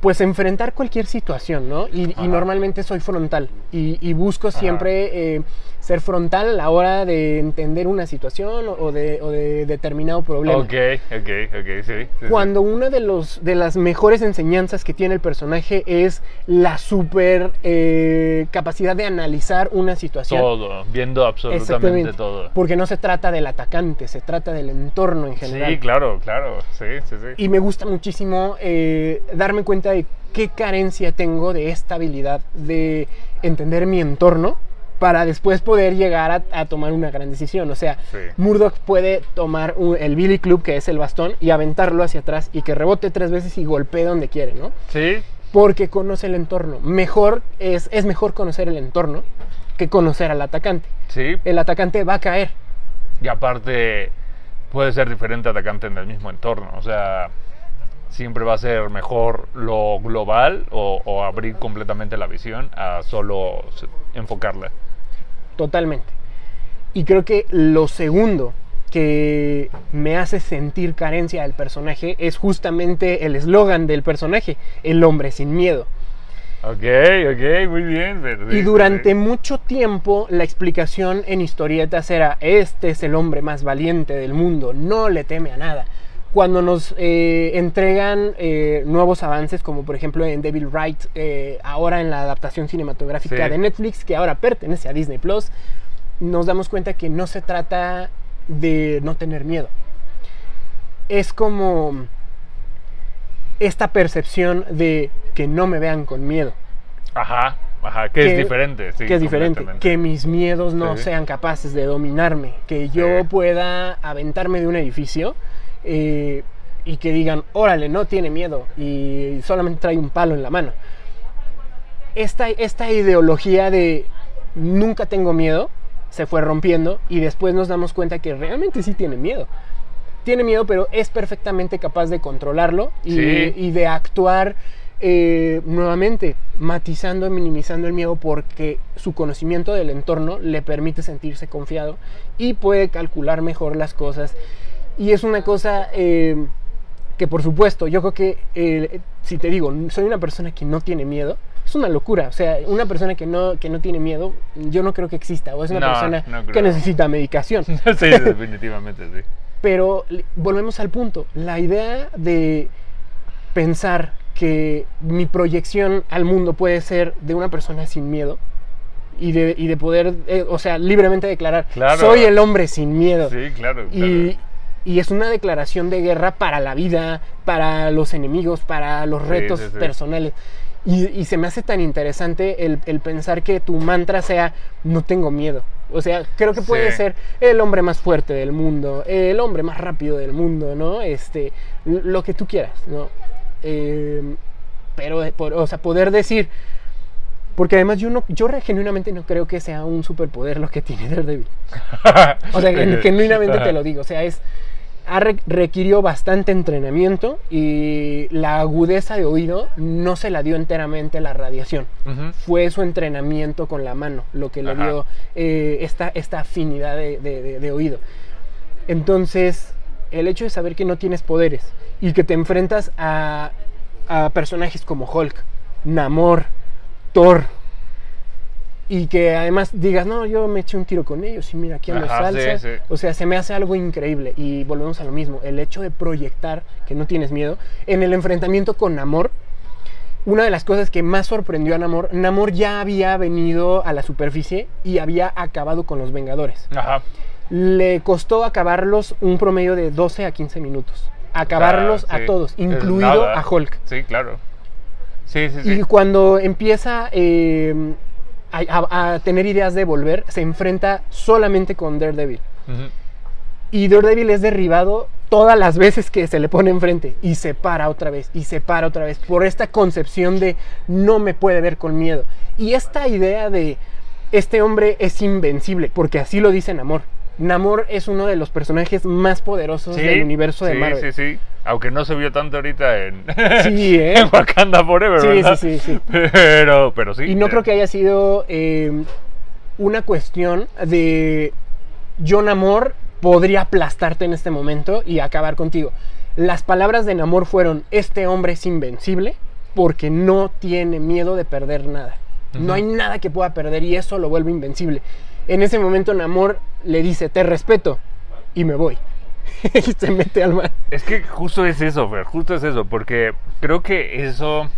pues enfrentar cualquier situación, ¿no? Y, normalmente soy frontal y, y busco siempre eh, ser frontal a la hora de entender una situación o- de, o de determinado problema. Ok, ok, ok, sí. sí, sí. Cuando una de, los, de las mejores enseñanzas que tiene el personaje es la super eh, capacidad de analizar una situación. Todo, viendo absolutamente todo. Porque no se trata del atacante, se trata del entorno en general. Sí, claro, claro. Sí, sí, sí. Y me gusta muchísimo eh, darme cuenta de qué carencia tengo de esta habilidad de entender mi entorno para después poder llegar a, a tomar una gran decisión. O sea, Sí. Murdoch puede tomar un- el Billy Club, que es el bastón, y aventarlo hacia atrás y que rebote tres veces y golpee donde quiere, ¿no? Sí, Porque conoce el entorno. Mejor es, es mejor conocer el entorno que conocer al atacante. sí. El atacante va a caer. Y aparte, puede ser diferente atacante en el mismo entorno. O sea, siempre va a ser mejor lo global o, o abrir completamente la visión a solo enfocarla. Totalmente. Y creo que lo segundo que me hace sentir carencia del personaje es justamente el eslogan del personaje, el hombre sin miedo. Ok, ok, muy bien. Y durante mucho tiempo la explicación en historietas era, este es el hombre más valiente del mundo, no le teme a nada. Cuando nos eh, entregan eh, nuevos avances, como por ejemplo en Devil Wright, eh, ahora en la adaptación cinematográfica Sí. de Netflix, que ahora pertenece a Disney Plus, nos damos cuenta que no se trata de no tener miedo. Es como esta percepción de que no me vean con miedo Ajá, ajá, que, que- es diferente. Sí, que es diferente, que mis miedos no Sí. sean capaces de dominarme, que yo pueda aventarme de un edificio eh, y que digan, órale, no tiene miedo y solamente trae un palo en la mano. Esta, esta ideología de nunca tengo miedo se fue rompiendo y después nos damos cuenta que realmente sí tiene miedo. Tiene miedo, pero es perfectamente capaz de controlarlo y, Sí. y de actuar eh, nuevamente, matizando, minimizando el miedo porque su conocimiento del entorno le permite sentirse confiado y puede calcular mejor las cosas. Y es una cosa eh, que por supuesto, yo creo que eh, si te digo, soy una persona que no tiene miedo, es una locura. O sea, una persona que no, que no tiene miedo, yo no creo que exista. O es una No, persona no que necesita medicación. sí, definitivamente, sí. Pero volvemos al punto. La idea de pensar que mi proyección al mundo puede ser de una persona sin miedo y de, y de poder, eh, o sea, libremente declarar, Claro. soy el hombre sin miedo. Sí, claro. Y, claro. Y es una declaración de guerra para la vida, para los enemigos, para los Sí, retos sí, sí. personales. Y, y se me hace tan interesante el, el pensar que tu mantra sea, no tengo miedo. O sea, creo que puede Sí. ser el hombre más fuerte del mundo, el hombre más rápido del mundo, ¿no? Este, lo que tú quieras, ¿no? Eh, pero, por- o sea, poder decir, porque además yo, no, yo genuinamente no creo que sea un superpoder lo que tiene Daredevil. O sea, gen- genuinamente te lo digo. O sea, es. Requirió bastante entrenamiento y la agudeza de oído no se la dio enteramente la radiación. Fue su entrenamiento con la mano lo que le Ajá. dio eh, esta, esta afinidad de, de- de- de oído. Entonces, el hecho de saber que no tienes poderes y que te enfrentas a, a personajes como Hulk, Namor, Thor, y que además digas, no, yo me eché un tiro con ellos y mira, aquí ando Ajá, salsa. sí. O sea, se me hace algo increíble. Y volvemos a lo mismo, el hecho de proyectar que no tienes miedo. En el enfrentamiento con Namor, una de las cosas que más sorprendió a Namor, Namor ya había venido a la superficie y había acabado con los Vengadores. Ajá. Le costó acabarlos un promedio de 12 a 15 minutos. Acabarlos Ah, sí. a todos, incluido a Hulk. Sí, claro. Sí, sí, sí. Y cuando empieza eh, a, tener ideas de volver, se enfrenta solamente con Daredevil. Y Daredevil es derribado todas las veces que se le pone enfrente y se para otra vez y se para otra vez por esta concepción de no me puede ver con miedo. Y esta idea de este hombre es invencible, porque así lo dice Namor. Namor es uno de los personajes más poderosos Sí, del universo de sí, Marvel. Sí, sí, Aunque no se vio tanto ahorita en, Sí, ¿eh? en Wakanda Forever, Sí, ¿verdad? sí, sí, sí. Pero, pero sí. Y no eh, creo que haya sido eh, una cuestión de yo Namor podría aplastarte en este momento y acabar contigo. Las palabras de Namor fueron, este hombre es invencible porque no tiene miedo de perder nada. No hay nada que pueda perder y eso lo vuelve invencible. En ese momento Namor le dice, te respeto y me voy. y se mete al mar. Es que justo es eso, Fer, justo es eso, porque creo que eso,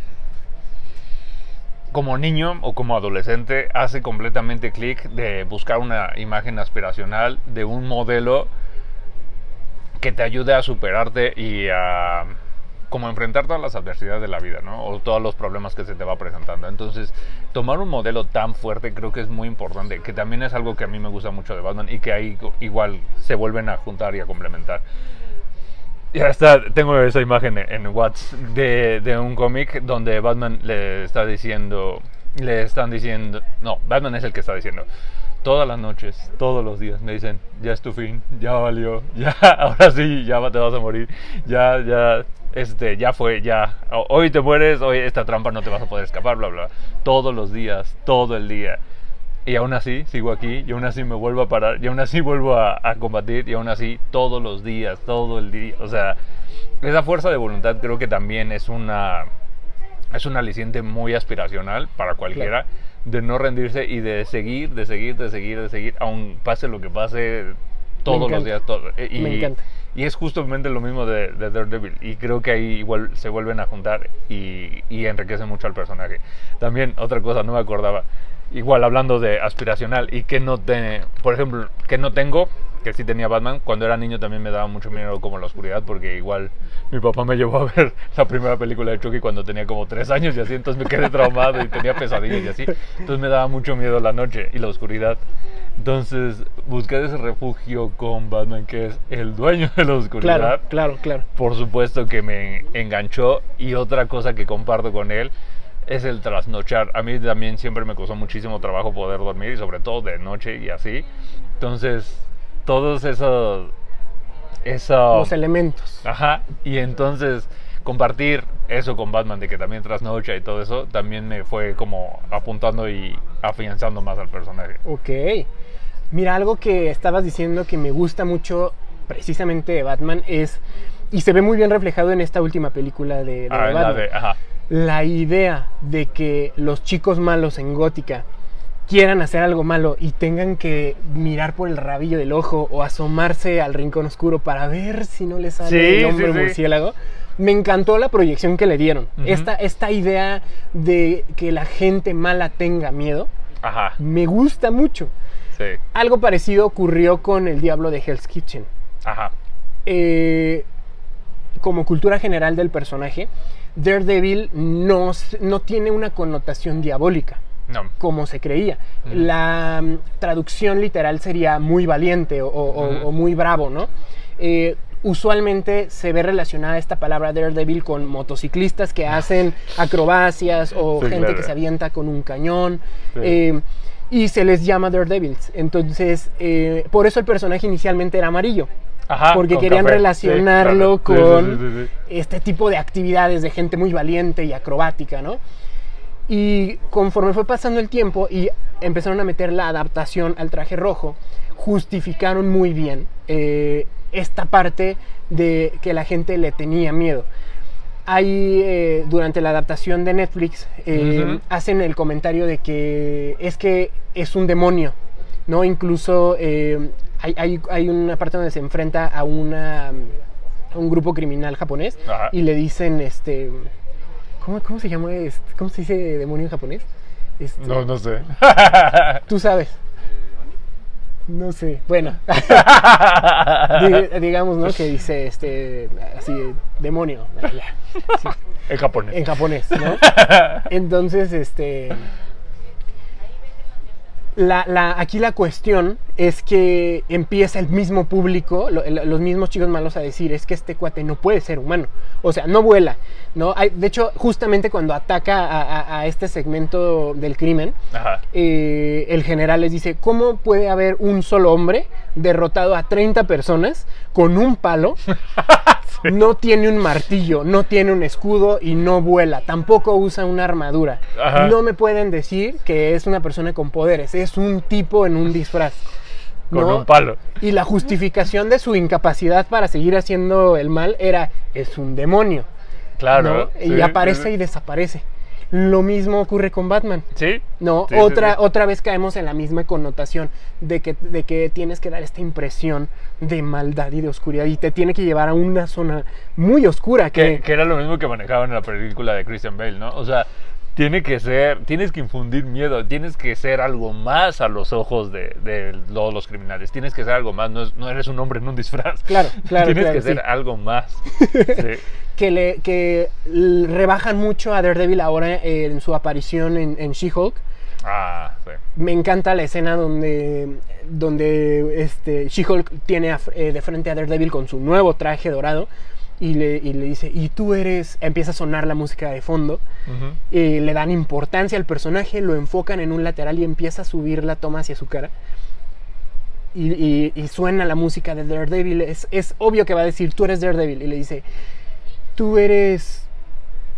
como niño o como adolescente, hace completamente clic de buscar una imagen aspiracional de un modelo que te ayude a superarte y a como enfrentar todas las adversidades de la vida, ¿no? O todos los problemas que se te va presentando. Entonces, tomar un modelo tan fuerte creo que es muy importante, que también es algo que a mí me gusta mucho de Batman y que ahí igual se vuelven a juntar y a complementar. Ya está, tengo esa imagen en Watts de, de un cómic donde Batman le está diciendo, le están diciendo, no, Batman es el que está diciendo, todas las noches, todos los días me dicen, ya es tu fin, ya valió, ya, ahora sí, ya te vas a morir, ya, ya, este, ya fue, ya, ho- hoy te mueres, hoy esta trampa no te vas a poder escapar, bla, bla, todos los días, todo el día. Y aún así sigo aquí, y aún así me vuelvo a parar, y aún así vuelvo a, a combatir, y aún así todos los días, todo el día. O sea, esa fuerza de voluntad creo que también es una, es un aliciente muy aspiracional para cualquiera, de no rendirse y de seguir, de seguir, de seguir, de seguir, aun pase lo que pase todos los días. todo- eh, y, Me encanta. Y es justamente lo mismo de, de Daredevil. Y creo que ahí igual se vuelven a juntar y, y enriquecen mucho al personaje. También, otra cosa, no me acordaba. Igual hablando de aspiracional y que no te, por ejemplo, que no tengo, que sí tenía Batman, cuando era niño también me daba mucho miedo como la oscuridad, porque igual mi papá me llevó a ver la primera película de Chucky cuando tenía como tres años y así, entonces me quedé traumado y tenía pesadillas y así. Entonces me daba mucho miedo la noche y la oscuridad. Entonces busqué ese refugio con Batman, que es el dueño de la oscuridad Claro, claro, claro. por supuesto que me enganchó y otra cosa que comparto con él es el trasnochar. A mí también siempre me costó muchísimo trabajo poder dormir y sobre todo de noche y así. Entonces, todos esos... Eso, Los elementos. Ajá, y entonces compartir eso con Batman de que también trasnocha y todo eso, también me fue como apuntando y afianzando más al personaje. Ok. Mira, algo que estabas diciendo que me gusta mucho precisamente de Batman es, y se ve muy bien reflejado en esta última película de, de Ah, la Batman, de, ajá. la idea de que los chicos malos en Gótica quieran hacer algo malo y tengan que mirar por el rabillo del ojo o asomarse al rincón oscuro para ver si no les sale Sí, el hombre sí, murciélago, me encantó la proyección que le dieron. Esta, esta idea de que la gente mala tenga miedo, Ajá, me gusta mucho. sí. Algo parecido ocurrió con el Diablo de Hell's Kitchen. Ajá. Eh, como cultura general del personaje, Daredevil no, no tiene una connotación diabólica No. como se creía. La mm, traducción literal sería muy valiente o, o- Ujú. o muy bravo, ¿no? Eh, usualmente se ve relacionada esta palabra Daredevil con motociclistas que hacen acrobacias o Sí, gente claro. que se avienta con un cañón. Sí. eh, y se les llama Daredevils. Entonces, eh, por eso el personaje inicialmente era amarillo. Ajá. porque querían café. relacionarlo Sí, claro. Sí, con este tipo de actividades de gente muy valiente y acrobática, ¿no? Y conforme fue pasando el tiempo y empezaron a meter la adaptación al traje rojo, justificaron muy bien eh, esta parte de que la gente le tenía miedo. Ahí, eh, durante la adaptación de Netflix, eh, hacen el comentario de que es que es un demonio, ¿no? Incluso hay, hay- hay una parte donde se enfrenta a, una, a un grupo criminal japonés y le dicen, este, ¿cómo, cómo se llama? este- ¿Cómo se dice demonio en japonés? Este, No, no sé. Tú sabes. No sé. Bueno, Diga- digamos, ¿no? Que dice, este, así, demonio. sí, en japonés. en japonés, ¿no? Entonces, este... La, la- aquí la cuestión es que empieza el mismo público, lo- el- los mismos chicos malos a decir, es que este cuate no puede ser humano. O sea, no vuela, ¿no? Hay- de hecho, justamente cuando ataca a, a- a este segmento del crimen, eh, el general les dice, ¿cómo puede haber un solo hombre derrotado a 30 personas con un palo? No tiene un martillo, no tiene un escudo y no vuela, tampoco usa una armadura. Ajá. No me pueden decir que es una persona con poderes, es un tipo en un disfraz. Con un palo. Y la justificación de su incapacidad para seguir haciendo el mal era, es un demonio. Claro. ¿no? sí, y aparece sí, y desaparece. Lo mismo ocurre con Batman. Sí. No, Sí, sí, otra, sí. otra vez caemos en la misma connotación de que, de que tienes que dar esta impresión de maldad y de oscuridad y te tiene que llevar a una zona muy oscura que, Que, que era lo mismo que manejaban en la película de Christian Bale, ¿no? O sea, tiene que ser, tienes que infundir miedo, tienes que ser algo más a los ojos de, de todos los criminales, tienes que ser algo más, no, es- no eres un hombre en un disfraz. Claro, claro, Tienes claro, que ser sí. algo más. Sí. Que, le, que rebajan mucho a Daredevil ahora en su aparición en, en She-Hulk. Ah, sí. Me encanta la escena donde, donde este, She-Hulk tiene a- eh, de frente a Daredevil con su nuevo traje dorado y le, y le dice, y tú eres, empieza a sonar la música de fondo. Ujú. eh, le dan importancia al personaje, lo enfocan en un lateral y empieza a subir la toma hacia su cara. Y, y- y suena la música de Daredevil. Es, es obvio que va a decir, tú eres Daredevil. Y le dice, tú eres...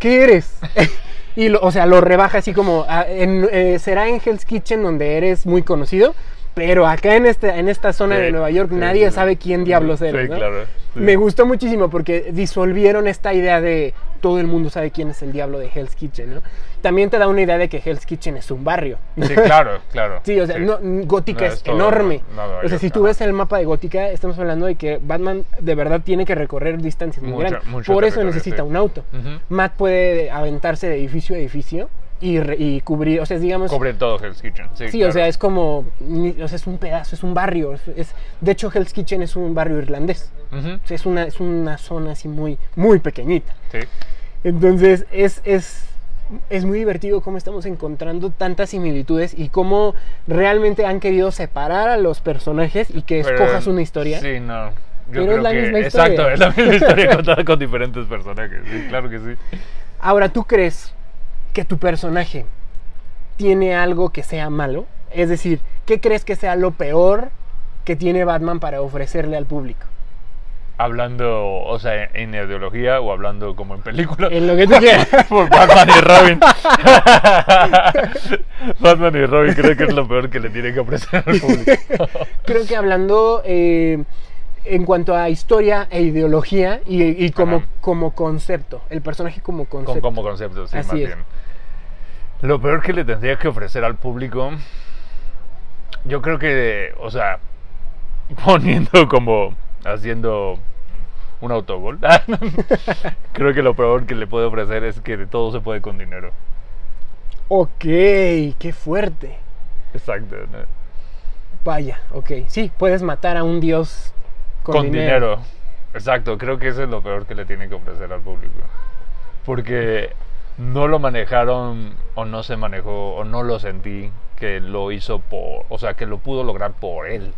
¿Qué eres? y, lo- o sea, lo rebaja así como, ah, en, eh, será en Hell's Kitchen donde eres muy conocido, pero acá en, este, en esta zona Sí, de Nueva York sí, nadie sí, sabe quién diablos eres. Sí, ¿no? claro. Me gustó muchísimo porque disolvieron esta idea de todo el mundo sabe quién es el diablo de Hell's Kitchen, ¿no? También te da una idea de que Hell's Kitchen es un barrio. Sí, claro, claro. Sí, o sea, no- Gótica No, es, es todo enorme. O sea, si tú ves el mapa de Gótica, estamos hablando de que Batman de verdad tiene que recorrer distancias muy Mucho- grandes. mucho Por eso necesita sí. un auto. Matt puede aventarse de edificio a edificio y, y cubrir, o sea, digamos... Cubren todo Hell's Kitchen. Sí, Sí, claro. o sea, es como, o sea, es un pedazo, es un barrio. es- de hecho, Hell's Kitchen es un barrio irlandés. Ujú. O sea, es una, es una zona así muy, muy pequeñita. Sí. Entonces, es, es, es muy divertido cómo estamos encontrando tantas similitudes y cómo realmente han querido separar a los personajes y que Pero, escojas una historia. Sí, no. Yo Pero creo es la que, misma historia. Exacto, es la misma historia contada con diferentes personajes. Sí, claro que sí. Ahora, ¿tú crees que tu personaje tiene algo que sea malo? Es decir, ¿qué crees que sea lo peor que tiene Batman para ofrecerle al público? Hablando, o sea, en ideología o hablando como en película. En lo que tú quieras. Por Batman y Robin. Batman y Robin creo que es lo peor que le tiene que ofrecer al público. Creo que hablando eh, en cuanto a historia e ideología y, y como, Ajá. como concepto, el personaje como Con, concepto. como concepto, sí, Así más es. bien. Lo peor que le tendría que ofrecer al público, yo creo que, o sea, poniendo como, haciendo un autogol. Creo que lo peor que le puede ofrecer es que todo se puede con dinero. Ok, qué fuerte. Exacto. ¿no? Vaya, ok. Sí, puedes matar a un dios con, Con, dinero. Exacto, creo que eso es lo peor que le tiene que ofrecer al público. Porque no lo manejaron o no se manejó o no lo sentí que lo hizo por, o sea, que lo pudo lograr por él,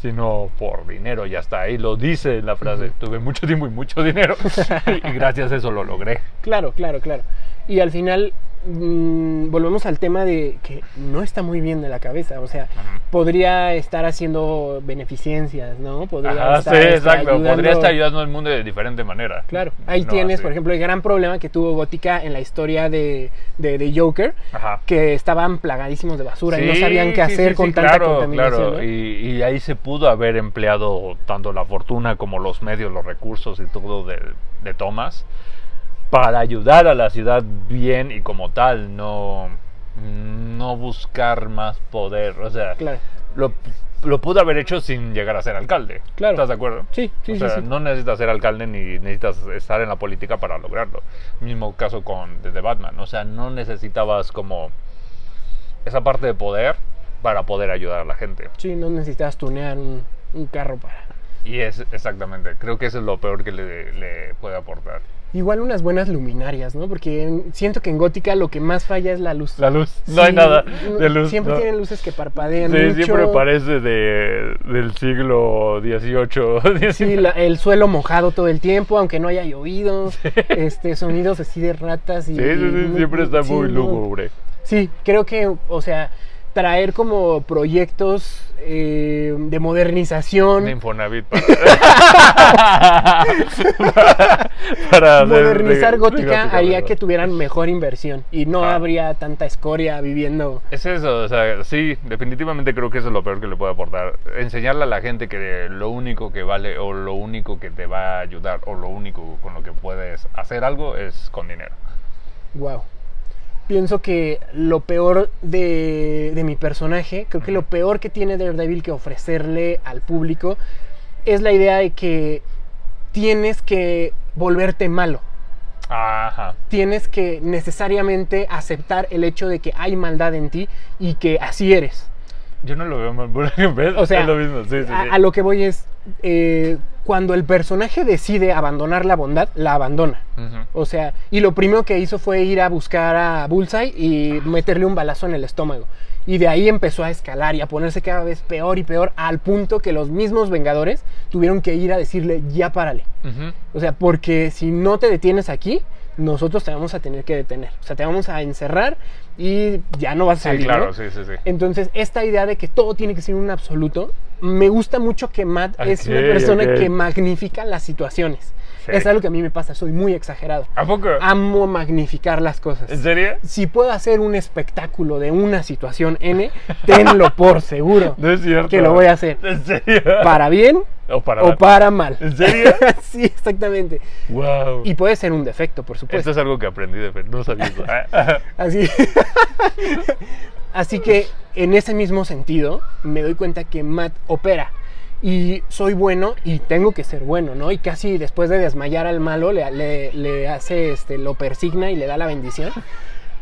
sino por dinero, ya está ahí, lo dice en la frase, tuve mucho tiempo y mucho dinero y gracias a eso lo logré. Claro, claro, claro. Y al final mm, volvemos al tema de que no está muy bien de la cabeza, o sea, podría estar haciendo beneficencias, ¿no? Podría Ajá, estar, sí, este, exacto, podría ayudando- estar ayudando al mundo de diferente manera. Claro, ahí No tienes, así. por ejemplo, el gran problema que tuvo Gótica en la historia de, de, de Joker, Ajá. que estaban plagadísimos de basura y no sabían qué sí, hacer con tanta claro, contaminación. claro. ¿no? Y, y ahí se pudo haber empleado tanto la fortuna como los medios, los recursos y todo de, de Thomas para ayudar a la ciudad bien y como tal, no, no buscar más poder. O sea, Claro. lo, lo pudo haber hecho sin llegar a ser alcalde. Claro. ¿Estás de acuerdo? Sí, sí, o sí, sea, sí. no necesitas ser alcalde ni necesitas estar en la política para lograrlo. Mismo caso con The Batman. O sea, no necesitabas como esa parte de poder para poder ayudar a la gente. Sí, no necesitas tunear un, un carro para... Y es exactamente, creo que eso es lo peor que le, le puede aportar. Igual unas buenas luminarias, ¿no? Porque en- siento que en Gótica lo que más falla es la luz. La luz, no Sí, hay nada de luz. Siempre no. tienen luces que parpadean Sí, mucho. siempre parece de, del siglo XVIII. Sí, la- el suelo mojado todo el tiempo, aunque no haya llovido. Este, sonidos así de ratas y... Sí, sí, sí, siempre está muy no. lúgubre. Sí, creo que, o sea, traer como proyectos eh, de modernización, De Infonavit para, para modernizar de- Gótica de- haría que tuvieran mejor inversión y no Ah. habría tanta escoria viviendo. Es eso, o sea, sí, definitivamente creo que eso es lo peor que le puede aportar. Enseñarle a la gente que lo único que vale o lo único que te va a ayudar o lo único con lo que puedes hacer algo es con dinero. Wow. Pienso que lo peor de, de mi personaje, creo que lo peor que tiene Daredevil que ofrecerle al público es la idea de que tienes que volverte malo. Ajá. Tienes que necesariamente aceptar el hecho de que hay maldad en ti y que así eres. Yo no lo veo mal. O sea, es lo mismo, sí, sí, a, sí. a lo que voy es, eh, cuando el personaje decide abandonar la bondad, la abandona. O sea, y lo primero que hizo fue ir a buscar a Bullseye y meterle un balazo en el estómago. Y de ahí empezó a escalar y a ponerse cada vez peor y peor, al punto que los mismos Vengadores tuvieron que ir a decirle, ya párale. O sea, porque si no te detienes aquí, nosotros te vamos a tener que detener. O sea, te vamos a encerrar y ya no vas a Sí, salir. claro, ¿no? sí, sí, sí. Entonces, esta idea de que todo tiene que ser un absoluto, me gusta mucho que Matt es una persona que magnifica las situaciones. Sí. Es algo que a mí me pasa, soy muy exagerado. ¿A poco? Amo magnificar las cosas. ¿En serio? Si puedo hacer un espectáculo de una situación N, tenlo por seguro No es cierto. que lo voy a hacer. ¿En serio? Para bien O para o mal. para mal. ¿En serio? sí, exactamente. Wow. Y puede ser un defecto, por Esto supuesto. es algo que aprendí de no sabía eso. Así. Así que en ese mismo sentido me doy cuenta que Matt opera y soy bueno y tengo que ser bueno, ¿no? Y casi después de desmayar al malo le, le- le hace, este, lo persigna y le da la bendición,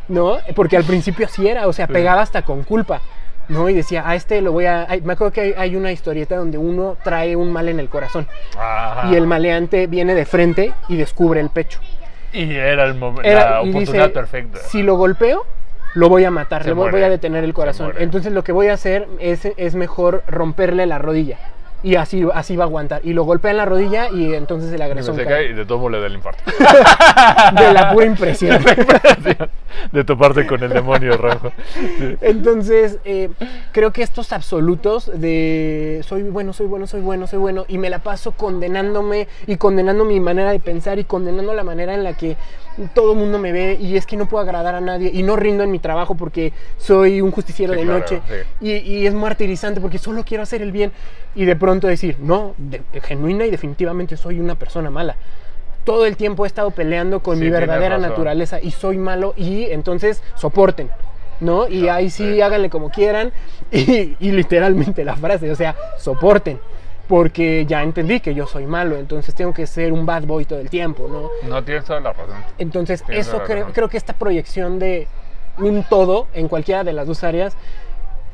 ¿no? Porque al principio así era, o sea, pegaba hasta con culpa, ¿no? Y decía, a este lo voy a... me acuerdo que hay, una historieta donde uno trae un mal en el corazón Ajá. y el maleante viene de frente y descubre el pecho. Y era el momento, la oportunidad dice, perfecta. Si lo golpeo, lo voy a matar, le voy, a detener el corazón. Entonces lo que voy a hacer es, es mejor romperle la rodilla. Y así, así va a aguantar. Y lo golpea en la rodilla y entonces el Y agresor se cae. cae y de todo le da el infarto. De la pura impresión. de toparte con el demonio rojo. Sí. Entonces, eh, creo que estos absolutos de soy bueno, soy bueno, soy bueno, soy bueno, y me la paso condenándome y condenando mi manera de pensar y condenando la manera en la que todo el mundo me ve y es que no puedo agradar a nadie y no rindo en mi trabajo porque soy un justiciero Sí, de claro, noche sí. y, y es martirizante porque solo quiero hacer el bien y de pronto decir, no, de- genuina y definitivamente soy una persona mala. Todo el tiempo he estado peleando con Sí, mi verdadera naturaleza y soy malo y entonces soporten. ¿no? Y No, ahí sí, sí. háganle como quieran y, y literalmente la frase, o sea, soporten. Porque ya entendí que yo soy malo, entonces tengo que ser un bad boy todo el tiempo, ¿no? No tienes toda la razón. Entonces, Tienes eso razón. creo que esta proyección de un todo en cualquiera de las dos áreas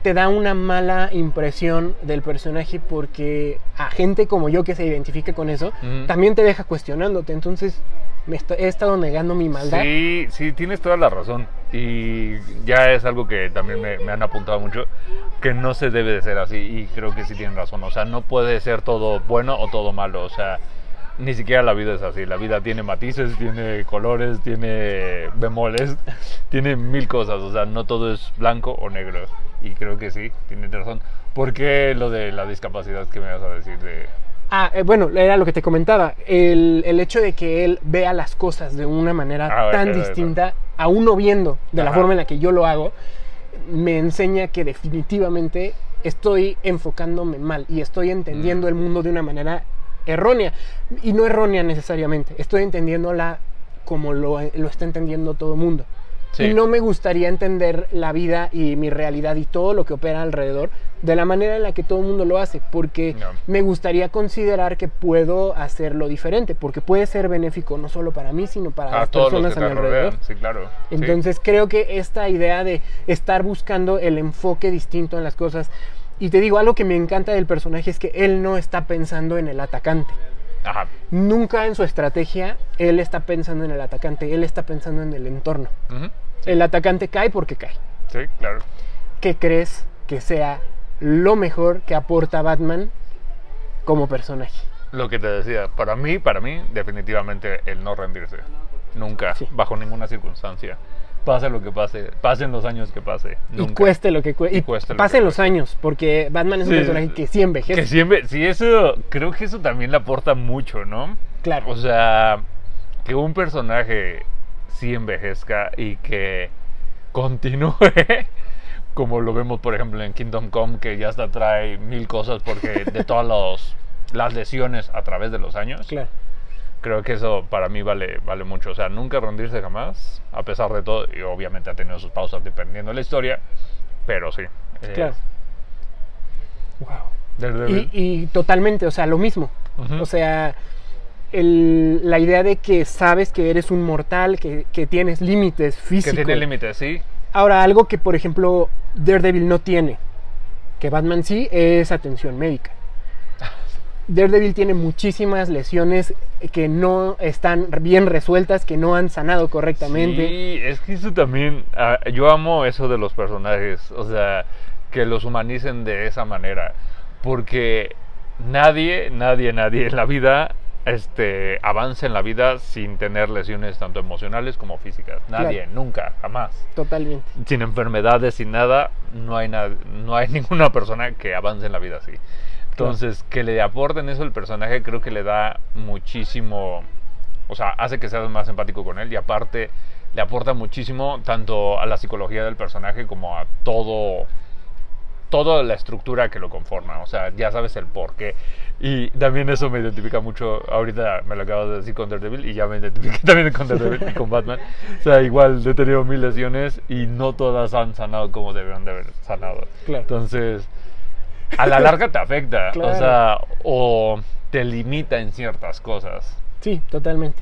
te da una mala impresión del personaje porque a gente como yo que se identifique con eso, también te deja cuestionándote. Entonces, me he estado negando mi maldad. Sí, sí, tienes toda la razón. Y ya es algo que también me, me han apuntado mucho, que no se debe de ser así. Y creo que sí tienen razón. O sea, no puede ser todo bueno o todo malo. O sea, ni siquiera la vida es así. La vida tiene matices, tiene colores, tiene bemoles, tiene mil cosas. O sea, no todo es blanco o negro. Y creo que sí, tienes razón. ¿Por qué lo de la discapacidad que me vas a decir de... Ah, eh, bueno, era lo que te comentaba. El, el hecho de que él vea las cosas de una manera Ah, tan distinta a uno viendo de la Ajá. forma en la que yo lo hago, me enseña que definitivamente estoy enfocándome mal y estoy entendiendo Mm. el mundo de una manera errónea. Y no errónea necesariamente, estoy entendiéndola como lo, lo está entendiendo todo el mundo. Sí. Y no me gustaría entender la vida y mi realidad y todo lo que opera alrededor de la manera en la que todo el mundo lo hace, porque No. me gustaría considerar que puedo hacerlo diferente, porque puede ser benéfico no solo para mí, sino para A las todos los personas que a mi alrededor. Sí, claro. Sí. Entonces creo que esta idea de estar buscando el enfoque distinto en las cosas, y te digo, algo que me encanta del personaje es que él no está pensando en el atacante. Ajá. Nunca en su estrategia él está pensando en el atacante, él está pensando en el entorno. El atacante cae porque cae. Sí, claro. ¿Qué crees que sea lo mejor que aporta Batman como personaje? Lo que te decía, para mí, para mí, definitivamente el no rendirse. Nunca, Sí. bajo ninguna circunstancia. Pase lo que pase, pasen los años que pase. Y Nunca. cueste lo que cueste. Y Y, cueste pasen los cueste. años, porque Batman es un Sí, personaje que sí envejece. Que siempre, sí, eso, creo que eso también le aporta mucho, ¿no? Claro. O sea, que un personaje sí envejezca y que continúe, como lo vemos, por ejemplo, en Kingdom Come, que ya hasta trae mil cosas porque de todas los- las lesiones a través de los años. Claro. Creo que eso para mí vale, vale mucho. O sea, nunca rendirse jamás, a pesar de todo. Y obviamente ha tenido sus pausas dependiendo de la historia. Pero sí. eh, Claro. Wow. Daredevil. Y, y totalmente, o sea, lo mismo. O sea, el- la idea de que sabes que eres un mortal, que, que tienes límites que físicos. tiene límites, sí. Ahora, algo que, por ejemplo, Daredevil no tiene, que Batman sí, es atención médica. Daredevil tiene muchísimas lesiones que no están bien resueltas, que no han sanado correctamente. Sí, es que eso también. ah, yo amo eso de los personajes. O sea, que los humanicen de esa manera. Porque nadie, nadie, nadie en la vida este, avanza en la vida sin tener lesiones tanto emocionales como físicas. Nadie, Claro. nunca, jamás. Totalmente. sin enfermedades, sin nada, no hay, na- no hay ninguna persona que avance en la vida así. Entonces, que le aporten eso al personaje creo que le da muchísimo, o sea, hace que seas más empático con él y aparte le aporta muchísimo tanto a la psicología del personaje como a todo toda la estructura que lo conforma, o sea, ya sabes el por qué. Y también eso me identifica mucho, ahorita me lo acabo de decir con Daredevil y ya me identifiqué también con Daredevil y con Batman. O sea, igual he tenido mil lesiones y no todas han sanado como debieron de haber sanado. Claro. Entonces, a la larga te afecta, o sea, o te limita en ciertas cosas. Sí, totalmente.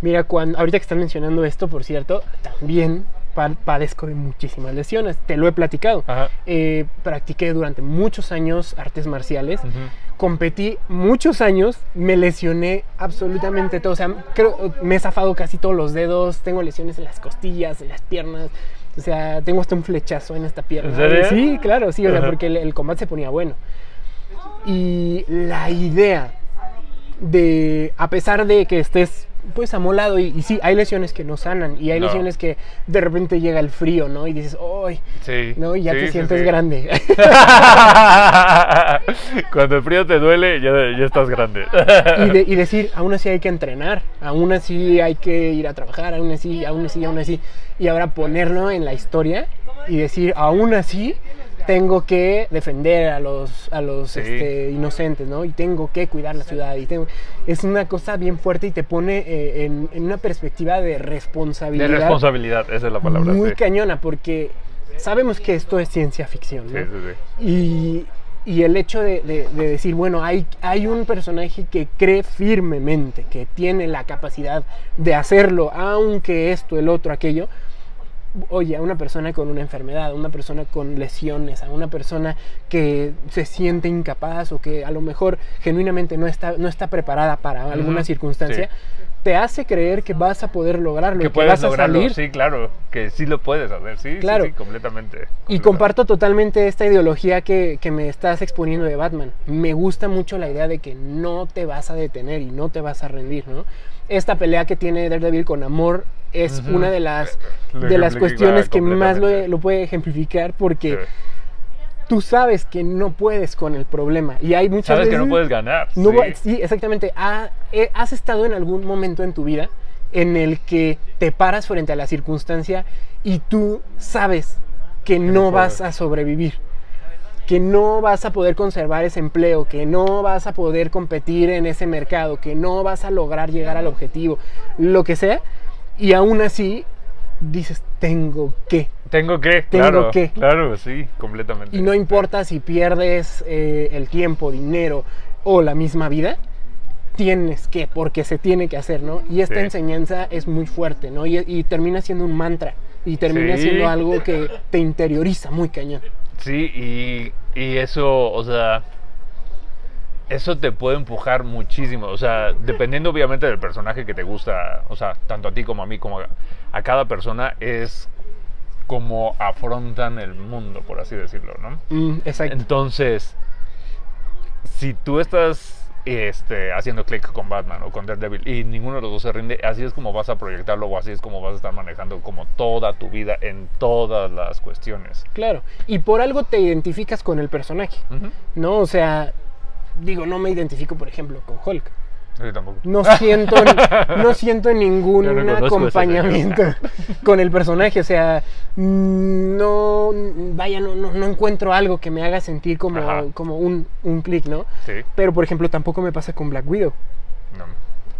Mira, cuando, ahorita que están mencionando esto, por cierto, también pa- padezco de muchísimas lesiones. Te lo he platicado. Eh, practiqué durante muchos años artes marciales. Competí muchos años, me lesioné absolutamente todo. O sea, creo, me he zafado casi todos los dedos, tengo lesiones en las costillas, en las piernas. O sea, tengo hasta un flechazo en esta pierna. ¿En serio? Sí, claro, sí, o sea, porque el, el combate se ponía bueno. Y la idea de, a pesar de que estés pues amolado y, y sí, hay lesiones que no sanan y hay No. lesiones que de repente llega el frío, ¿no? Y dices, ¡ay! Sí. ¿no? Y ya Sí, te sientes sí. grande. Cuando el frío te duele, ya, ya estás grande. y, de- y decir, aún así hay que entrenar, aún así hay que ir a trabajar, aún así, aún así, aún así. Y ahora ponerlo en la historia y decir, aún así tengo que defender a los, a los Sí. este, inocentes, ¿no? Y tengo que cuidar la ciudad. Y tengo... Es una cosa bien fuerte y te pone eh, en, en una perspectiva de De responsabilidad. responsabilidad, esa es la palabra. muy sí. cañona, porque sabemos que esto es ciencia ficción, ¿no? sí, sí. Y, y el hecho de, de- de decir, bueno, hay, hay un personaje que cree firmemente, que tiene la capacidad de hacerlo, aunque esto, el otro, aquello. Oye, a una persona con una enfermedad, a una persona con lesiones, a una persona que se siente incapaz o que a lo mejor genuinamente no está, no está preparada para alguna circunstancia, sí. te hace creer que vas a poder lograrlo, y Que que puedes vas a lograrlo, salir sí, claro, que sí lo puedes hacer, sí, sí, Claro. sí, completamente. Y completamente. comparto totalmente esta ideología que, que me estás exponiendo de Batman. Me gusta mucho la idea de que no te vas a detener y no te vas a rendir, ¿no? Esta pelea que tiene Daredevil con Amor es una de las, Lo de las cuestiones que más lo, lo puede ejemplificar porque Sí. tú sabes que no puedes con el problema. Y hay muchas Sabes que no puedes ganar. no sí. exactamente. Ha- eh, has estado en algún momento en tu vida en el que te paras frente a la circunstancia y tú sabes que no no vas a sobrevivir, que no vas a poder conservar ese empleo, que no vas a poder competir en ese mercado, que no vas a lograr llegar al objetivo, lo que sea, y aún así dices, tengo que. Tengo que, Tengo claro, que. claro, sí, completamente. Y no importa si pierdes eh, el tiempo, dinero o la misma vida, tienes que, porque se tiene que hacer, ¿no? Y esta Sí. enseñanza es muy fuerte, ¿no? Y, y termina siendo un mantra. Y termina Sí. siendo algo que te interioriza muy cañón. Sí, y, y eso, o sea, eso te puede empujar muchísimo. O sea, dependiendo obviamente del personaje que te gusta, o sea, tanto a ti como a mí, como a, a cada persona, es como afrontan el mundo, por así decirlo, ¿no? Mm, exacto. Entonces, si tú estás este, haciendo clic con Batman o con Daredevil y ninguno de los dos se rinde, así es como vas a proyectarlo o así es como vas a estar manejando como toda tu vida en todas las cuestiones. Claro. Y por algo te identificas con el personaje. ¿no? O sea, digo, no me identifico, por ejemplo, con Hulk. Yo tampoco. No siento, no siento ningún no acompañamiento con el personaje. O sea, no, vaya, no, no, no encuentro algo que me haga sentir como, Ajá. como un, un clic, ¿no? Sí, Pero, por ejemplo, tampoco me pasa con Black Widow. no.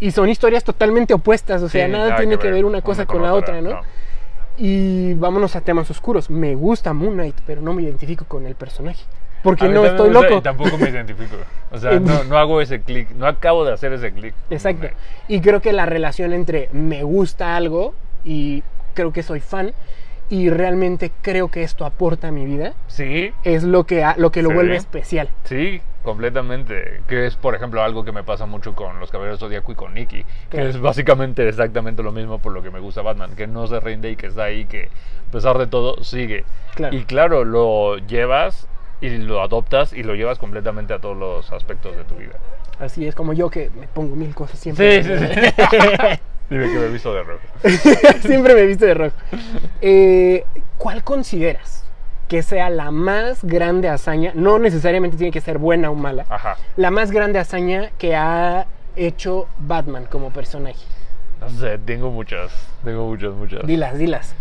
Y son historias totalmente opuestas, o sea, Sí, nada, tiene que ver, una cosa con, la otra, ¿no? no. Y vámonos a temas oscuros. Me gusta Moon Knight, pero no me identifico con el personaje. Porque no estoy loco. Y tampoco me identifico. O sea, no, no hago ese clic, no acabo de hacer ese clic. Exacto. Y creo que la relación entre me gusta algo y creo que soy fan y realmente creo que esto aporta a mi vida Sí, es lo que, lo, que lo Sí. vuelve especial. Sí, completamente. Que es, por ejemplo, algo que me pasa mucho con los Caballeros Zodíaco y con Nikki. Que Claro. es básicamente exactamente lo mismo por lo que me gusta Batman. Que no se rinde y que está ahí, que a pesar de todo sigue. Claro. Y claro, lo llevas y lo adoptas y lo llevas completamente a todos los aspectos de tu vida. Así es como yo que me pongo mil cosas siempre. Sí, sí, sí. Dime que me he visto de rojo. siempre me viste de rojo. Eh, ¿Cuál consideras que sea la más grande hazaña? No necesariamente tiene que ser buena o mala. Ajá. La más grande hazaña que ha hecho Batman como personaje. No sé, tengo muchas. Tengo muchas, muchas. Dilas, dilas.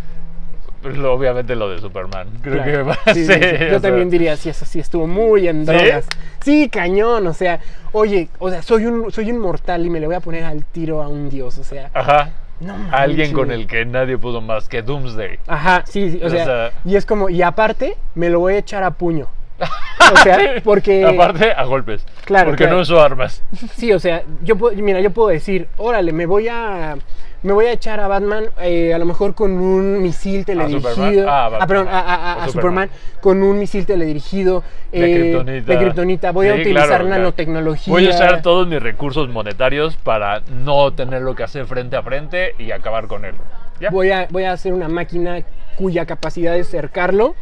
Pues obviamente lo de Superman. Creo Claro. que va Sí, a sí, ser, sí. o Yo sea, también diría, sí, eso sí, estuvo muy en ¿Sí? drogas. Sí, cañón, o sea, oye, o sea, soy un, soy un mortal y me le voy a poner al tiro a un dios, o sea, Ajá. no. Alguien con el que nadie pudo más que Doomsday. Ajá, sí, sí, o O sea, sea- y es como, y aparte, me lo voy a echar a puño. O sea, porque... Aparte, a golpes. Claro, Porque claro. no uso armas. Sí, o sea, yo puedo, mira, yo puedo decir, órale, me voy a me voy a echar a Batman eh, a lo mejor con un misil teledirigido. Superman? Ah, perdón, a, a- a- O a Superman. Superman. con un misil teledirigido De eh, de kriptonita. Voy a utilizar claro, nanotecnología. Voy a usar todos mis recursos monetarios para no tener lo que hacer frente a frente y acabar con él. ¿Ya? Voy a, voy a hacer una máquina cuya capacidad es cercarlo.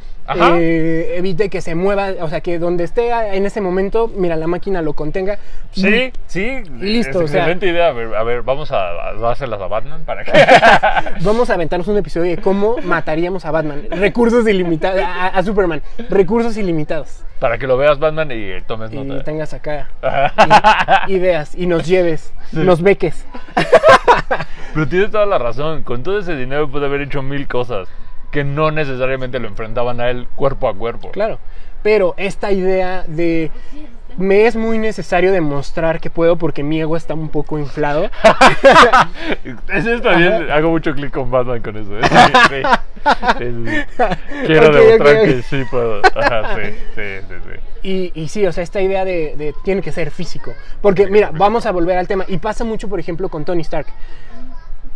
Eh, evite que se mueva, o sea, que donde esté en ese momento, mira, la máquina lo contenga. Sí, sí. Listo, es o sea- excelente idea. A ver, a ver, vamos a, a dárselas a Batman para que. Vamos a aventarnos un episodio de cómo mataríamos a Batman. Recursos ilimitados. A, a Superman. Recursos ilimitados. para que lo veas, Batman, y tomes Y nota. tengas acá ideas y nos lleves, nos beques. Pero tienes toda la razón. Con todo ese dinero puede haber hecho mil cosas que no necesariamente lo enfrentaban a él cuerpo a cuerpo. Claro. Pero esta idea de me es muy necesario demostrar que puedo porque mi ego está un poco inflado. Eso está bien. Ajá. Hago mucho clic con Batman con eso. Sí, sí. El- quiero demostrar que sí puedo. Ajá, sí, sí, sí, sí. Y, y sí, o sea, esta idea de, de tiene que ser físico. Porque, mira, vamos a volver al tema. Y pasa mucho, por ejemplo, con Tony Stark.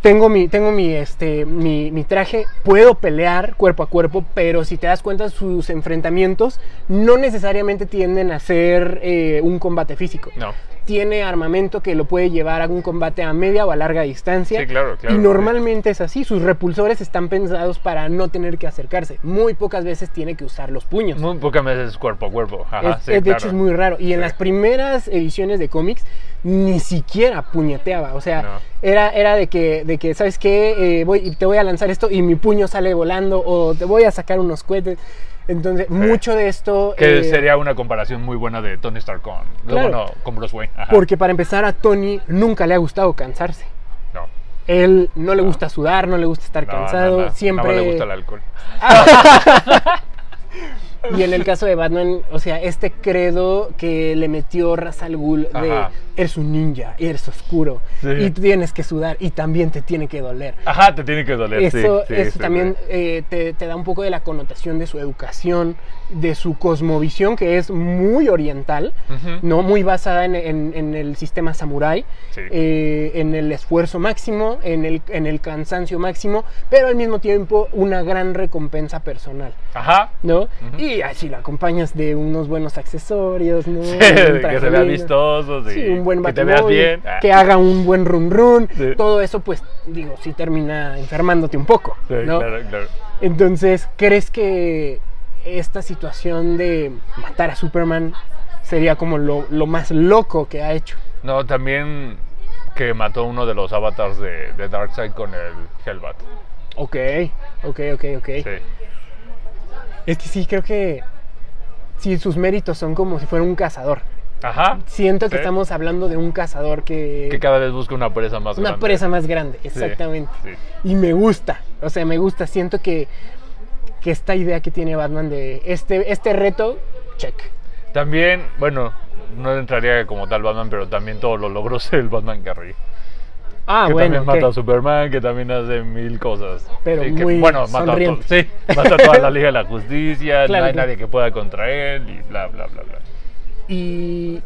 Tengo mi, tengo mi, este, mi, mi traje, puedo pelear cuerpo a cuerpo, pero si te das cuenta, sus enfrentamientos no necesariamente tienden a ser eh, un combate físico. No. Tiene armamento que lo puede llevar a un combate a media o a larga distancia. Sí, claro, claro. Y normalmente es así. Sus repulsores están pensados para no tener que acercarse. Muy pocas veces tiene que usar los puños. Muy pocas veces cuerpo a cuerpo. Ajá, Es- sí, de claro. hecho es muy raro. Y en Sí. las primeras ediciones de cómics ni siquiera puñeteaba. O sea, No. era, era de que, de que, ¿sabes qué? Eh, voy, te voy a lanzar esto y mi puño sale volando o te voy a sacar unos cohetes. Entonces, mucho de esto... Que eh, sería una comparación muy buena de Tony Stark con, Claro. bueno, con Bruce Wayne. Ajá. Porque para empezar a Tony nunca le ha gustado cansarse. No, Él no le gusta sudar, no le gusta estar no, cansado, no, no. siempre... Más le gusta el alcohol. Y en el caso de Batman, o sea, este credo que le metió Ra's al Ghul de Ajá. Eres un ninja, eres oscuro Sí. y tienes que sudar y también te tiene que doler. Ajá, te tiene que doler. sí, Eso, sí, eso sí, también eh, te, te da un poco de la connotación de su educación, de su cosmovisión, que es muy oriental. ¿no? muy basada en, en- en el sistema samurái, eh, en el esfuerzo máximo, en el, en el cansancio máximo, pero al mismo tiempo una gran recompensa personal. Ajá. ¿no? Y así lo acompañas de unos buenos accesorios, ¿no? Un que se vea vistoso, sí. Sí, un buen Que te veas bien. Que haga un buen run run. Sí. Todo eso, pues, digo, sí termina enfermándote un poco, Sí, ¿no? claro, claro. Entonces, ¿crees que esta situación de matar a Superman sería como lo, lo más loco que ha hecho? No, también que mató uno de los avatars de, de Darkseid con el Hellbat. Ok, ok, ok, ok. Sí. Es que sí, creo que sí, sus méritos son como si fuera un cazador. Ajá. Siento que Sí. estamos hablando de un cazador que... Que cada vez busca una presa más una grande. presa más grande, Sí, exactamente. sí. Y me gusta, o sea, me gusta. Siento que, que esta idea que tiene Batman de este, este reto, check. También, bueno, no entraría como tal Batman, pero también todos los logros del Batman Carrey. Ah, que bueno, también mata a. Superman, que también hace mil cosas. Pero Y que, muy bueno, mata a, sí, mata a toda la Liga de la Justicia, Claro, no hay claro. nadie que pueda contra él y bla, bla, bla, bla. Y,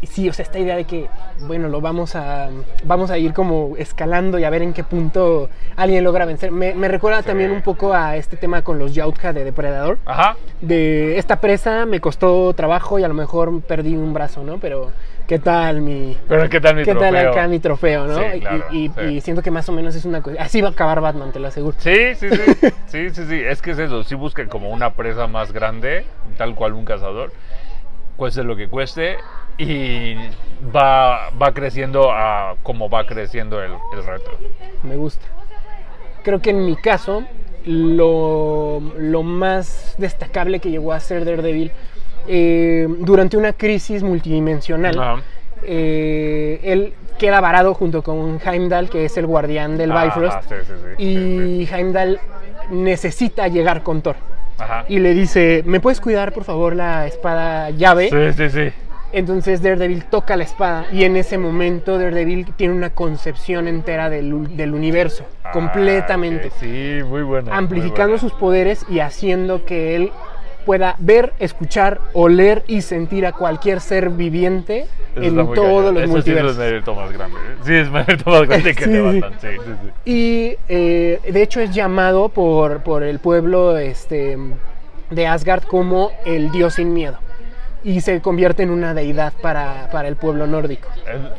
y sí, o sea, esta idea de que, bueno, lo vamos a, vamos a ir como escalando y a ver en qué punto alguien logra vencer. Me, me recuerda Sí. también un poco a este tema con los Yautja de Depredador. Ajá. De esta presa me costó trabajo y a lo mejor perdí un brazo, ¿no? Pero, ¿qué tal mi, Pero ¿qué tal mi ¿Qué tal trofeo? acá mi trofeo, no? Sí, Y- claro, y, sí. y siento que más o menos es una cosa. Así va a acabar Batman, te lo aseguro. Sí, sí, sí. Sí, sí, sí. Es que es eso. Sí busca como una presa más grande, tal cual un cazador. Cueste lo que cueste. Y va, va creciendo a como va creciendo el, el reto. Me gusta. Creo que en mi caso, lo, lo más destacable que llegó a ser Daredevil eh, durante una crisis multidimensional. Eh, él queda varado junto con Heimdall, que es el guardián del Ajá, Bifrost. sí, sí, sí, y Heimdall necesita llegar con Thor. Ajá. Y le dice, ¿me puedes cuidar por favor la espada llave? Sí, sí, sí. Entonces Daredevil toca la espada y en ese momento Daredevil tiene una concepción entera del, universo, Ah, completamente, Sí, muy buena. amplificando muy sus poderes y haciendo que él pueda ver, escuchar, oler y sentir a cualquier ser viviente. Eso en todos cañón. los Eso multiversos. Sí, es mérito más grande. ¿eh? Sí, es mérito más grande que Sí, sí. Y eh, de hecho es llamado por, por el pueblo este, de Asgard como el dios sin miedo. Y se convierte en una deidad para, para el pueblo nórdico.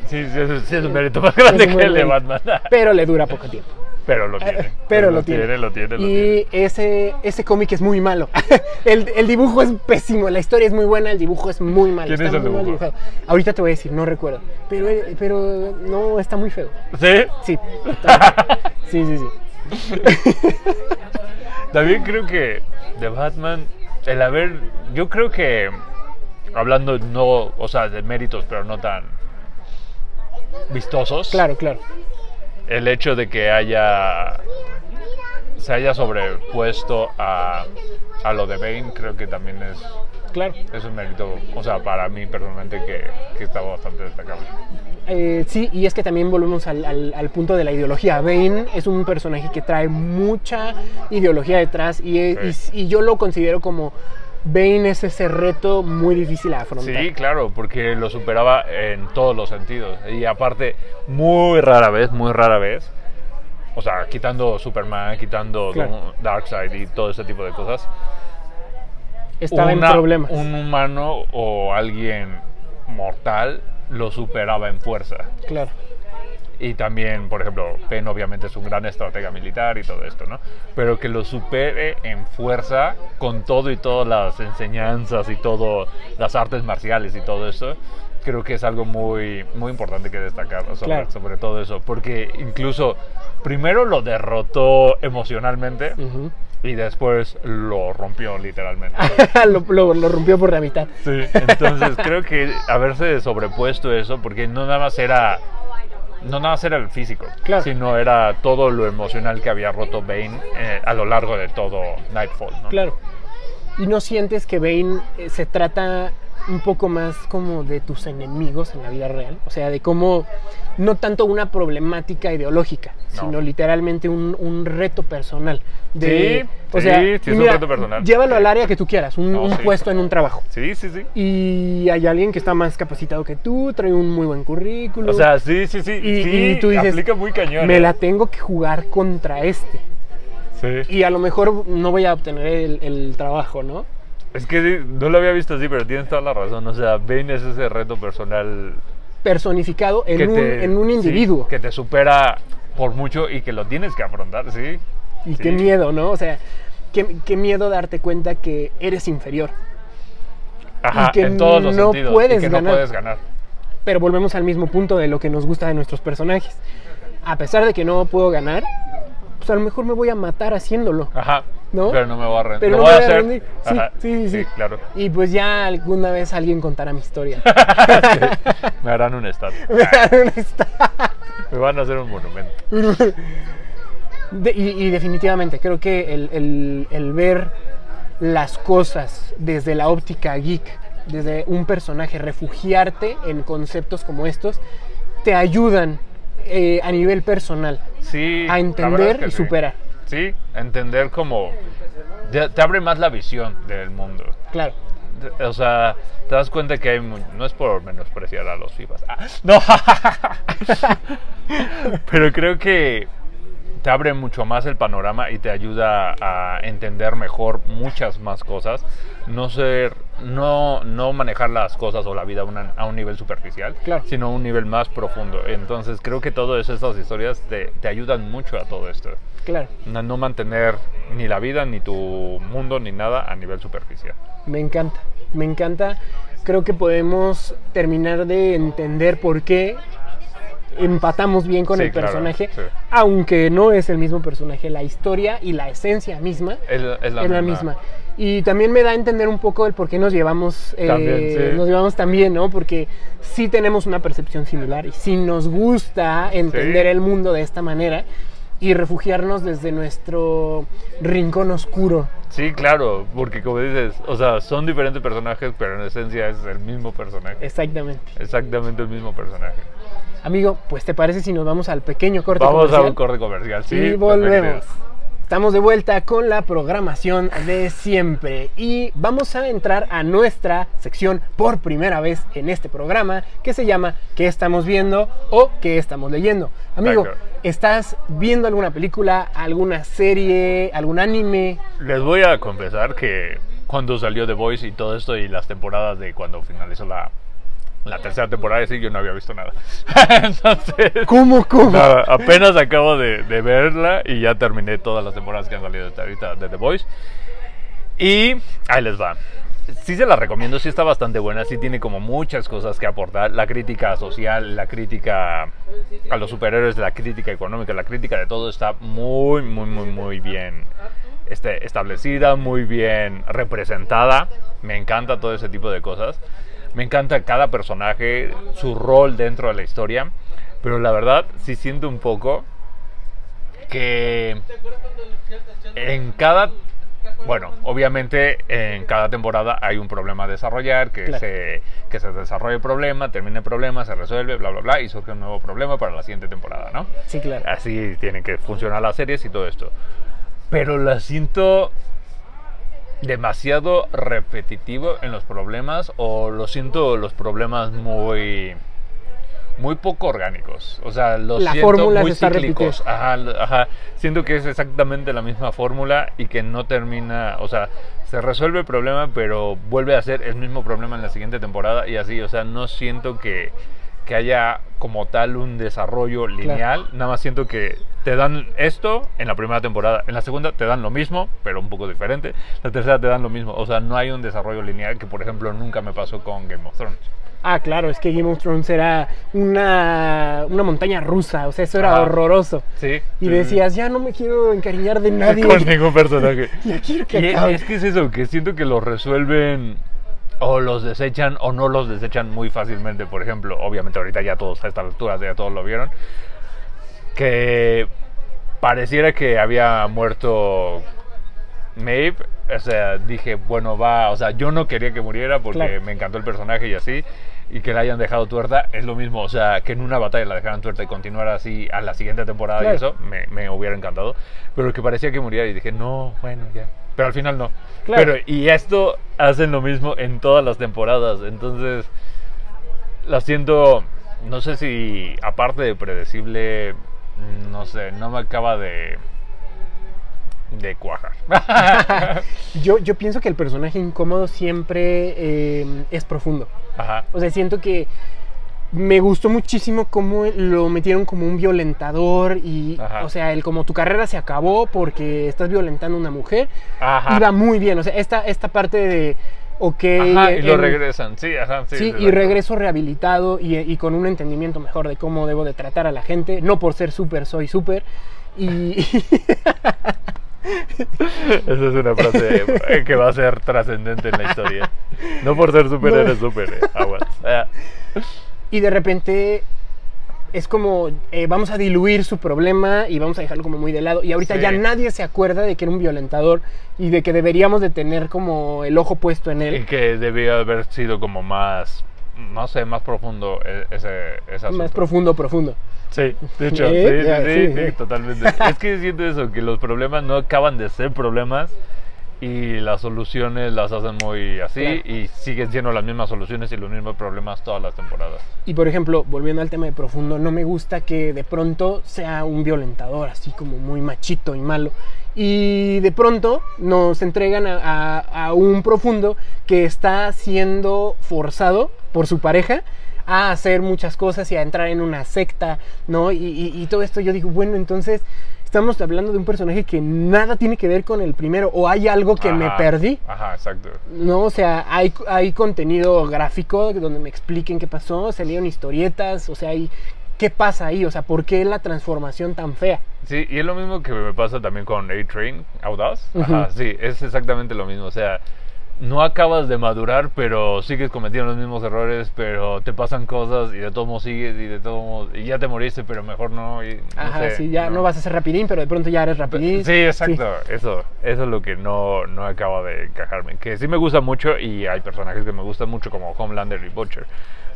Sí, sí, sí, es un mérito más grande Es que el de bonito. Batman. Pero le dura poco tiempo. Pero lo tiene. Pero lo tiene. Lo tiene, lo tiene. Y ese, ese cómic es muy malo. el, el dibujo es pésimo, la historia es muy buena, el dibujo es muy malo. ¿Quién está es el muy dibujo? Ahorita te voy a decir, no recuerdo. Pero, eh, pero no, está muy feo. ¿Sí? Sí. sí, sí, sí. También creo que de Batman, el haber, yo creo que, hablando no, o sea, de méritos, pero no tan vistosos, Claro, claro. El hecho de que haya, se haya sobrepuesto a, a lo de Bane, creo que también es, Claro. es un mérito, o sea, para mí personalmente que, que está bastante destacable. Eh, sí, y es que también volvemos al, al- al punto de la ideología. Bane es un personaje que trae mucha ideología detrás y, es- Sí. y- y yo lo considero como Bane es ese reto muy difícil a afrontar. Sí, claro, porque lo superaba en todos los sentidos. Y aparte, muy rara vez, muy rara vez, o sea, quitando Superman, quitando Claro. Darkseid y todo ese tipo de cosas, Estaba una- en problemas. un humano o alguien mortal lo superaba en fuerza. Claro. Y también, por ejemplo, Penn obviamente es un gran estratega militar y todo esto, ¿no? Pero que lo supere en fuerza con todo y todas las enseñanzas y todo, las artes marciales y todo eso, creo que es algo muy, muy importante que destacar sobre, Claro. sobre todo eso. Porque incluso primero lo derrotó emocionalmente Ujú. y después lo rompió literalmente. lo, lo- lo rompió por la mitad. Sí, entonces creo que haberse sobrepuesto eso, porque no nada más era, no nada más era el físico, Claro. sino era todo lo emocional que había roto Bane eh, a lo largo de todo Nightfall, ¿no? Claro. ¿Y no sientes que Bane eh, se trata un poco más como de tus enemigos en la vida real? O sea, de cómo, no tanto una problemática ideológica, No. sino literalmente un, un reto personal. De, Sí, o sea, sí, sí y es un reto personal. Llévalo Sí. al área que tú quieras, un, No, un sí. puesto en un trabajo. Sí, sí, sí. Y hay alguien que está más capacitado que tú, trae un muy buen currículum. O sea, sí, sí, sí. y, sí, y tú dices, aplica muy cañón. me ¿eh? la tengo que jugar contra este. Sí. Y a lo mejor no voy a obtener el, el trabajo, ¿no? Es que sí, no lo había visto así, pero tienes toda la razón. O sea, Bane es ese reto personal Personificado en, que un, te, en un sí, individuo. que te supera por mucho y que lo tienes que afrontar, sí. y sí. qué miedo, ¿no? O sea, qué, qué miedo darte cuenta que eres inferior. Ajá, que en todos los no sentidos. y puedes que ganar. no puedes ganar. Pero volvemos al mismo punto de lo que nos gusta de nuestros personajes. A pesar de que no puedo ganar, pues a lo mejor me voy a matar haciéndolo. Ajá. ¿No? Pero no me voy a rendir. Pero lo no voy me a hacer. rendir. Sí, sí, sí, sí. claro. Y pues ya alguna vez alguien contará mi historia. me harán un estatua. Me van a hacer un monumento. De- y, y definitivamente, creo que el, el- el ver las cosas desde la óptica geek, desde un personaje, refugiarte en conceptos como estos, te ayudan eh, a nivel personal Sí. a entender es que y superar. Sí, entender como. Te, te abre más la visión del mundo. Claro. O sea, te das cuenta que hay. mu- No es por menospreciar a los FIFAs. Ah, no. Pero creo que te abre mucho más el panorama y te ayuda a entender mejor muchas más cosas. No ser. No, no manejar las cosas o la vida a, una- a un nivel superficial, Claro. sino a un nivel más profundo. Entonces creo que todas estas historias te, te ayudan mucho a todo esto. Claro. No, no mantener ni la vida, ni tu mundo, ni nada a nivel superficial. Me encanta, me encanta. Creo que podemos terminar de entender por qué empatamos bien con Sí, el claro, personaje, sí. aunque no es el mismo personaje, la historia y la esencia misma Es, es la, es la misma. Y también me da a entender un poco el por qué nos llevamos, eh, También, sí. nos llevamos tan bien, ¿no? Porque sí tenemos una percepción similar y sí nos gusta entender Sí. el mundo de esta manera y refugiarnos desde nuestro rincón oscuro. Sí, claro, porque como dices, o sea, son diferentes personajes, pero en esencia es el mismo personaje. Exactamente. Exactamente el mismo personaje. Amigo, pues te parece si nos vamos al pequeño corte Vamos a comercial? un corte comercial, sí. y volvemos. perfecto. Estamos de vuelta con la programación de siempre y vamos a entrar a nuestra sección por primera vez en este programa que se llama ¿Qué estamos viendo o qué estamos leyendo? Amigo. ¿estás viendo alguna película, alguna serie, algún anime? Les voy a confesar que cuando salió The Voice y todo esto y las temporadas de cuando finalizó la, la tercera temporada, sí, yo no había visto nada. Entonces... ¿Cómo, cómo? Nada, apenas acabo de, de verla y ya terminé todas las temporadas que han salido hasta ahorita de The Voice. Y ahí les va. Sí se la recomiendo, sí está bastante buena, sí tiene como muchas cosas que aportar. La crítica social, la crítica a los superhéroes, la crítica económica, la crítica de todo está muy, muy, muy, muy bien este, establecida, muy bien representada. Me encanta todo ese tipo de cosas. Me encanta cada personaje, su rol dentro de la historia. Pero la verdad, sí siento un poco que en cada bueno, obviamente en cada temporada hay un problema a desarrollar, que, Claro. se, que se desarrolle el problema, termine el problema, se resuelve, bla, bla, bla, y surge un nuevo problema para la siguiente temporada, ¿no? Sí, claro. Así tienen que funcionar las series y todo esto. Pero la siento demasiado repetitivo en los problemas o lo siento los problemas muy muy poco orgánicos. O sea, los La siento muy cíclicos. ajá. Siento que es exactamente la misma fórmula y que no termina, o sea, se resuelve el problema, pero vuelve a ser el mismo problema en la siguiente temporada y así, o sea, no siento que, que haya como tal un desarrollo lineal, nada más siento que te dan esto en la primera temporada, en la segunda te dan lo mismo, pero un poco diferente, la tercera te dan lo mismo, o sea, no hay un desarrollo lineal que por ejemplo nunca me pasó con Game of Thrones. Ah, claro, es que Game of Thrones era una, una montaña rusa, o sea, eso era Ajá. horroroso. Sí. Y decías, ya no me quiero encariñar de nadie. con ningún personaje. Ya quiero que acabe. es que es eso, que siento que los resuelven o los desechan o no los desechan muy fácilmente. Por ejemplo, obviamente ahorita ya todos a estas alturas ya todos lo vieron. Que pareciera que había muerto Maeve. O sea, dije, bueno, va. O sea, yo no quería que muriera porque Claro. me encantó el personaje y así. Y que la hayan dejado tuerta es lo mismo. O sea, que en una batalla la dejaran tuerta y continuara así a la siguiente temporada Claro. y eso me, me hubiera encantado. Pero que parecía que muriera y dije, no, bueno, ya. Pero al final no. Claro. Pero, y esto hacen lo mismo en todas las temporadas. Entonces, la siento, no sé si aparte de predecible, no sé, no me acaba de de cuajar. Yo, yo pienso que el personaje incómodo siempre eh, es profundo. Ajá. O sea, siento que me gustó muchísimo cómo lo metieron como un violentador y, Ajá. o sea, el como tu carrera se acabó porque estás violentando a una mujer, Ajá. iba muy bien. O sea, esta, esta parte de, ok, Ajá, y lo en- regresan. Sí, ajá, sí. Sí, y regreso rehabilitado y, y con un entendimiento mejor de cómo debo de tratar a la gente. No por ser súper, soy súper. Y Esa es una frase que va a ser trascendente en la historia. No por ser súper No. eres súper, eh, aguas. Ah, Y de repente es como, eh, vamos a diluir su problema y vamos a dejarlo como muy de lado. Y ahorita Sí. ya nadie se acuerda de que era un violentador y de que deberíamos de tener como el ojo puesto en Y él. que debía haber sido como más, no sé, más profundo e- ese, ese Más asunto. profundo, profundo. Sí, de hecho, ¿Eh? sí, sí, sí. totalmente. es que siento eso, que los problemas no acaban de ser problemas y las soluciones las hacen muy así Claro. y siguen siendo las mismas soluciones y los mismos problemas todas las temporadas. Y por ejemplo, volviendo al tema de profundo, no me gusta que de pronto sea un violentador, así como muy machito y malo. Y de pronto nos entregan a, a- a un profundo que está siendo forzado por su pareja a hacer muchas cosas y a entrar en una secta, ¿no? Y, y- y todo esto yo digo, bueno, entonces estamos hablando de un personaje que nada tiene que ver con el primero, o hay algo que me perdí. Ajá, exacto. No, o sea, hay, hay contenido gráfico donde me expliquen qué pasó, salieron historietas, o sea, hay, ¿qué pasa ahí? O sea, ¿por qué la transformación tan fea? Sí, y es lo mismo que me pasa también con A-Train, Audaz. Ajá, sí, es exactamente lo mismo. O sea, no acabas de madurar, pero sigues cometiendo los mismos errores, pero te pasan cosas y de todos modos sigues y de todos modos, y ya te moriste, pero mejor no. Y, no Ajá, sé, sí, ya no. vas a ser rapidín, pero de pronto ya eres rapidín. Sí, exacto. Eso, eso es lo que no, no acaba de encajarme. Que sí me gusta mucho y hay personajes que me gustan mucho como Homelander y Butcher.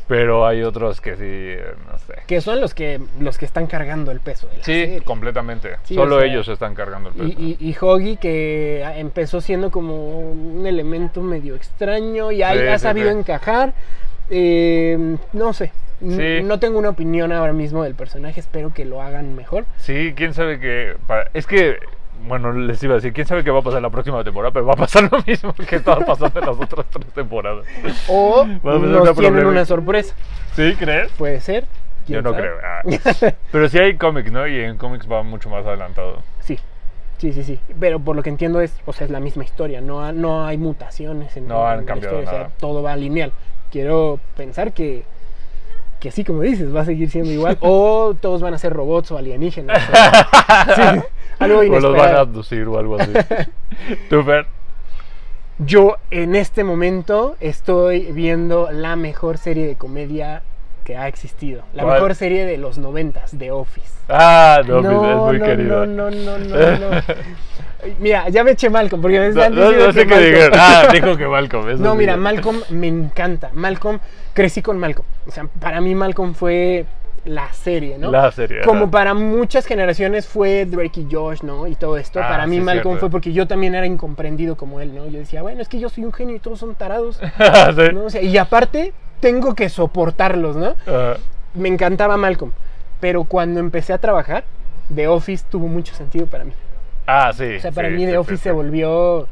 Pero hay otros que sí, eh, no sé. Que son los que, los que están cargando el peso de la Sí, serie. completamente. Sí, Solo o sea, ellos están cargando el peso. Y, y, y Hoggy que empezó siendo como un elemento medio extraño y ha, Sí, ha sabido sí. encajar. Eh, no sé, no tengo una opinión ahora mismo del personaje, espero que lo hagan mejor. Sí, quién sabe qué. para- Es que, bueno, les iba a decir, quién sabe qué va a pasar la próxima temporada, pero va a pasar lo mismo que estaba pasando en las otras tres temporadas. O nos una tienen una sorpresa. ¿Sí, crees? Puede ser. Yo ¿quién no sabe? creo. ah. Pero sí hay cómics, ¿no? Y en cómics va mucho más adelantado. Sí. Sí, sí, sí. Pero por lo que entiendo es, o sea, es la misma historia. No, no hay mutaciones en, No han en la cambiado historia, o sea, nada. todo va lineal. Quiero pensar que, que sí, como dices, va a seguir siendo igual. o todos van a ser robots o alienígenas. o sea, sí, algo O los van a inesperado. abducir o algo así. ¿Tú, Fer? Yo en este momento estoy viendo la mejor serie de comedia que ha existido. La ¿Cuál? mejor serie de los noventas, The Office. Ah, no, pues, no, es muy no, querido. no, no, no, no, no. Mira, ya me eché Malcolm, porque No, sé qué dijeron. Ah, dijo que Malcolm. eso No, mira, Malcolm me encanta. Malcolm, crecí con Malcolm. O sea, para mí Malcolm fue la serie, ¿no? La serie. Como para muchas generaciones fue Drake y Josh, ¿no? Y todo esto. Ah, para mí sí, Malcolm cierto. fue porque yo también era incomprendido como él, ¿no? Yo decía, bueno, es que yo soy un genio y todos son tarados, Sí. ¿no? O sea, y aparte tengo que soportarlos, ¿no? Me encantaba Malcolm, pero cuando empecé a trabajar, The Office tuvo mucho sentido para mí. Ah, sí. O sea, para sí, mí The Office se volvió...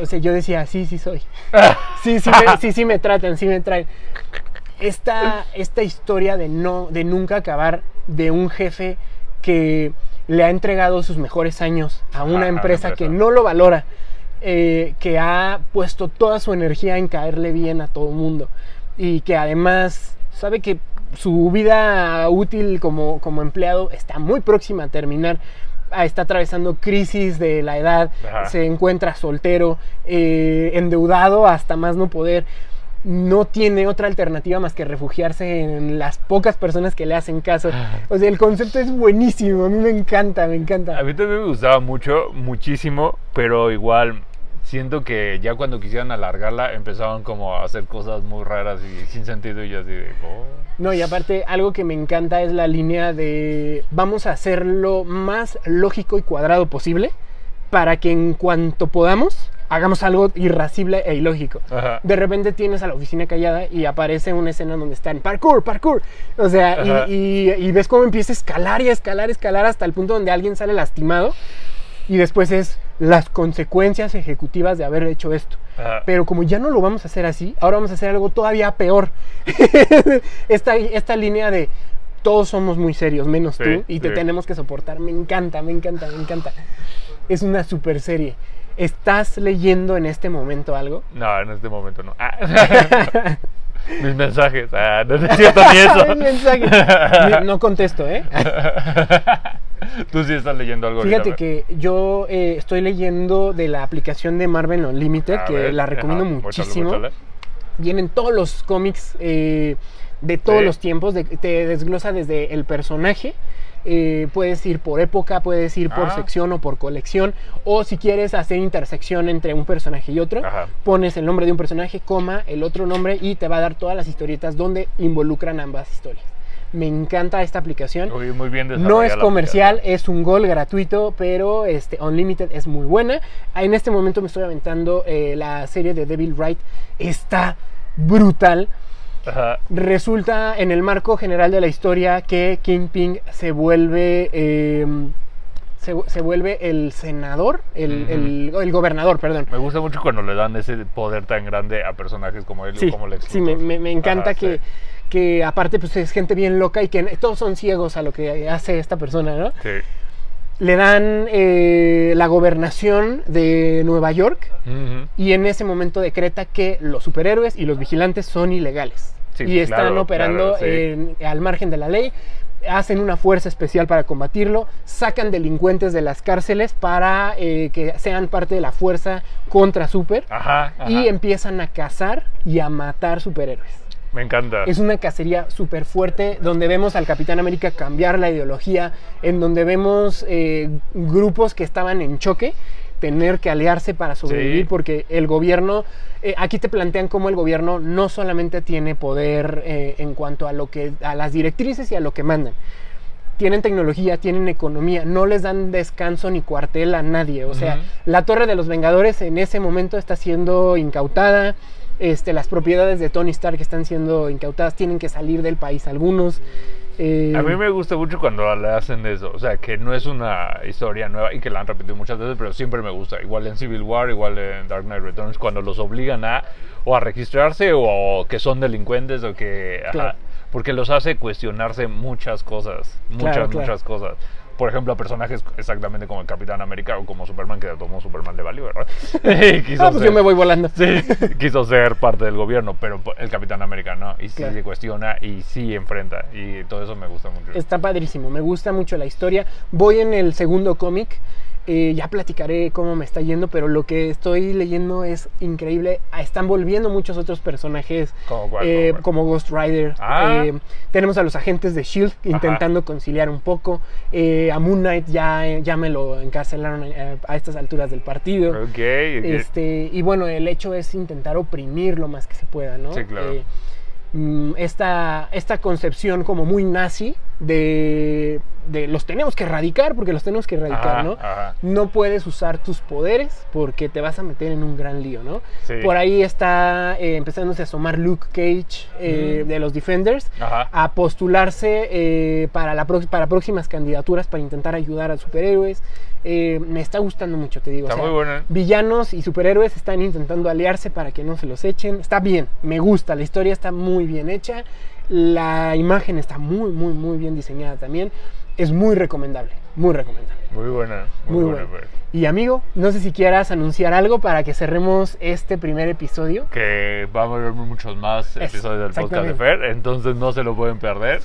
O sea, yo decía, sí, sí soy. Sí, sí, me, sí, sí me tratan, sí me traen. Esta, esta historia de, no, de nunca acabar de un jefe que le ha entregado sus mejores años a una empresa, empresa. que no lo valora, eh, que ha puesto toda su energía en caerle bien a todo el mundo y que además sabe que su vida útil como, como empleado está muy próxima a terminar. Está atravesando crisis de la edad, Ajá. se encuentra soltero, eh, endeudado hasta más no poder. No tiene otra alternativa más que refugiarse en las pocas personas que le hacen caso. O sea, el concepto es buenísimo, a mí me encanta, me encanta. A mí también me gustaba mucho, muchísimo, pero igual siento que ya cuando quisieran alargarla empezaban como a hacer cosas muy raras y sin sentido y yo así de... "Oh". No, y aparte, algo que me encanta es la línea de vamos a hacerlo más lógico y cuadrado posible para que en cuanto podamos hagamos algo irascible e ilógico. Ajá. De repente tienes a la oficina callada y aparece una escena donde están parkour, parkour. O sea, y, y- y ves cómo empieza a escalar y a escalar, escalar hasta el punto donde alguien sale lastimado. Y después es las consecuencias ejecutivas de haber hecho esto. Ajá. Pero como ya no lo vamos a hacer así, ahora vamos a hacer algo todavía peor. esta, esta línea de todos somos muy serios, menos Sí, tú, y te sí. tenemos que soportar. Me encanta, me encanta, me encanta. Es una super serie. ¿Estás leyendo en este momento algo? No, en este momento no. Ah. Mis mensajes. Ah, no es cierto ni eso. No contesto, ¿eh? Tú sí estás leyendo algo Fíjate que yo eh, estoy leyendo de la aplicación de Marvel Unlimited, A que ver, la recomiendo ajá, muchísimo. vienen todos los cómics eh, de todos Sí. los tiempos, de- te desglosa desde el personaje, eh, puedes ir por época, puedes ir por Ah. sección o por colección, o si quieres hacer intersección entre un personaje y otro, Ajá. pones el nombre de un personaje, coma, el otro nombre y te va a dar todas las historietas donde involucran ambas historias. Me encanta esta aplicación. Muy, muy bien No es comercial, aplicación. es un gol gratuito, pero este Unlimited es muy buena. En este momento me estoy aventando eh, la serie de Devil Wright. Está brutal. Ajá. Resulta en el marco general de la historia que Kingpin se vuelve eh, se, se vuelve el senador, el, el- el gobernador, perdón. Me gusta mucho cuando le dan ese poder tan grande a personajes como él Sí, como Lex sí, me, Luthor. me- me encanta Ajá, que, sí. que aparte pues es gente bien loca y que todos son ciegos a lo que hace esta persona, ¿no? Sí. Le dan eh, la gobernación de Nueva York y en ese momento decreta que los superhéroes y los vigilantes son ilegales Sí, y están claro, operando claro, sí. en- al margen de la ley. Hacen una fuerza especial para combatirlo, sacan delincuentes de las cárceles para eh, que sean parte de la fuerza contra super Ajá, ajá. y empiezan a cazar y a matar superhéroes. Me encanta. Es una cacería súper fuerte donde vemos al Capitán América cambiar la ideología, en donde vemos eh, grupos que estaban en choque tener que aliarse para sobrevivir Sí. porque el gobierno, eh, aquí te plantean cómo el gobierno no solamente tiene poder eh, en cuanto a lo que a las directrices y a lo que mandan. Tienen tecnología, tienen economía, no les dan descanso ni cuartel a nadie. O sea, la Torre de los Vengadores en ese momento está siendo incautada. Este, las propiedades de Tony Stark están siendo incautadas, tienen que salir del país algunos. Eh, A mí me gusta mucho cuando le hacen eso, o sea, que no es una historia nueva y que la han repetido muchas veces, pero siempre me gusta. Igual en Civil War, igual en Dark Knight Returns, cuando los obligan a o a registrarse o que son delincuentes o que... ajá, porque los hace cuestionarse muchas cosas, muchas, Claro, claro. muchas cosas. Por ejemplo, a personajes exactamente como el Capitán América o como Superman, que tomó Superman le valió, ¿verdad? Y quiso ah, pues ser- yo me voy volando. Sí, quiso ser parte del gobierno, pero el Capitán América no. Y sí Claro. se cuestiona y sí enfrenta. Y todo eso me gusta mucho. Está padrísimo, me gusta mucho la historia. Voy en el segundo cómic, eh, ya platicaré cómo me está yendo, pero lo que estoy leyendo es increíble. Ah, Están volviendo muchos otros personajes, ¿Cómo cuál, eh, como Ghost Rider. Ah. Eh, tenemos a los agentes de Shield intentando conciliar un poco. Eh, a Moon Knight ya, ya me lo encarcelaron a estas alturas del partido. Este, y bueno, el hecho es intentar oprimir lo más que se pueda, ¿no? Sí, claro. Mm, esta, esta concepción como muy nazi de, de los tenemos que erradicar porque los tenemos que erradicar, Ajá, ¿no? ajá. No puedes usar tus poderes porque te vas a meter en un gran lío, ¿no? Sí. Por ahí está eh, empezándose a asomar Luke Cage eh, Mm. de los Defenders Ajá. a postularse eh, para, la para próximas candidaturas para intentar ayudar a superhéroes. Eh, me está gustando mucho, te digo. Está muy buena. Villanos y superhéroes están intentando aliarse para que no se los echen. Está bien, me gusta, la historia está muy bien hecha. La imagen está muy, muy, muy bien diseñada también. Es muy recomendable, muy recomendable. Muy buena. Muy, Muy buena. buena. pues. Y amigo, no sé si quieras anunciar algo para que cerremos este primer episodio. Que vamos a ver muchos más episodios del podcast de. Fer, entonces no se lo pueden perder.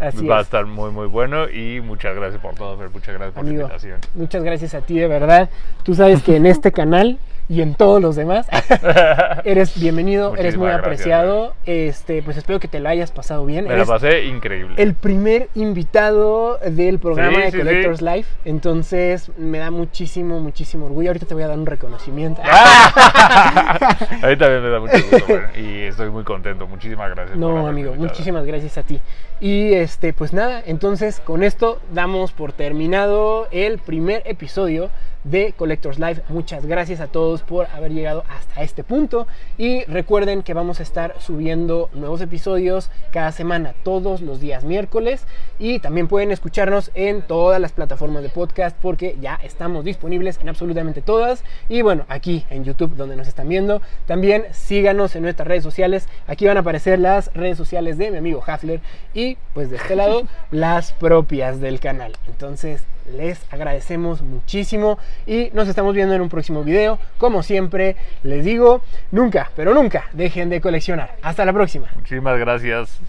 Así Va a es. estar muy, muy bueno y muchas gracias por todo, Fer. Muchas gracias por Amigo, la invitación. muchas gracias a ti de verdad. Tú sabes que en este canal y en todos los demás eres bienvenido, eres muy gracias, apreciado. Este, pues espero que te lo hayas pasado bien. Me la pasé increíble. el primer invitado del programa Sí, de sí, sí. Collectors Life. Entonces me da muchísimo, muchísimo orgullo. Ahorita te voy a dar un reconocimiento. a mí también me da mucho gusto y estoy muy contento. Muchísimas gracias. No, amigo, invitado. muchísimas gracias a ti. Y este, pues nada, entonces con esto damos por terminado el primer episodio de Collectors Live. Muchas gracias a todos por haber llegado hasta este punto. Y recuerden que vamos a estar subiendo nuevos episodios cada semana, todos los días miércoles. Y también pueden escucharnos en todas las plataformas de podcast porque ya estamos disponibles en absolutamente todas. Y bueno, aquí en YouTube donde nos están viendo. También síganos en nuestras redes sociales. Aquí van a aparecer las redes sociales de mi amigo Hafler y pues de este lado las propias del canal. Entonces les agradecemos muchísimo y nos estamos viendo en un próximo video. Como siempre, les digo, nunca, pero nunca dejen de coleccionar. Hasta la próxima. Muchísimas gracias.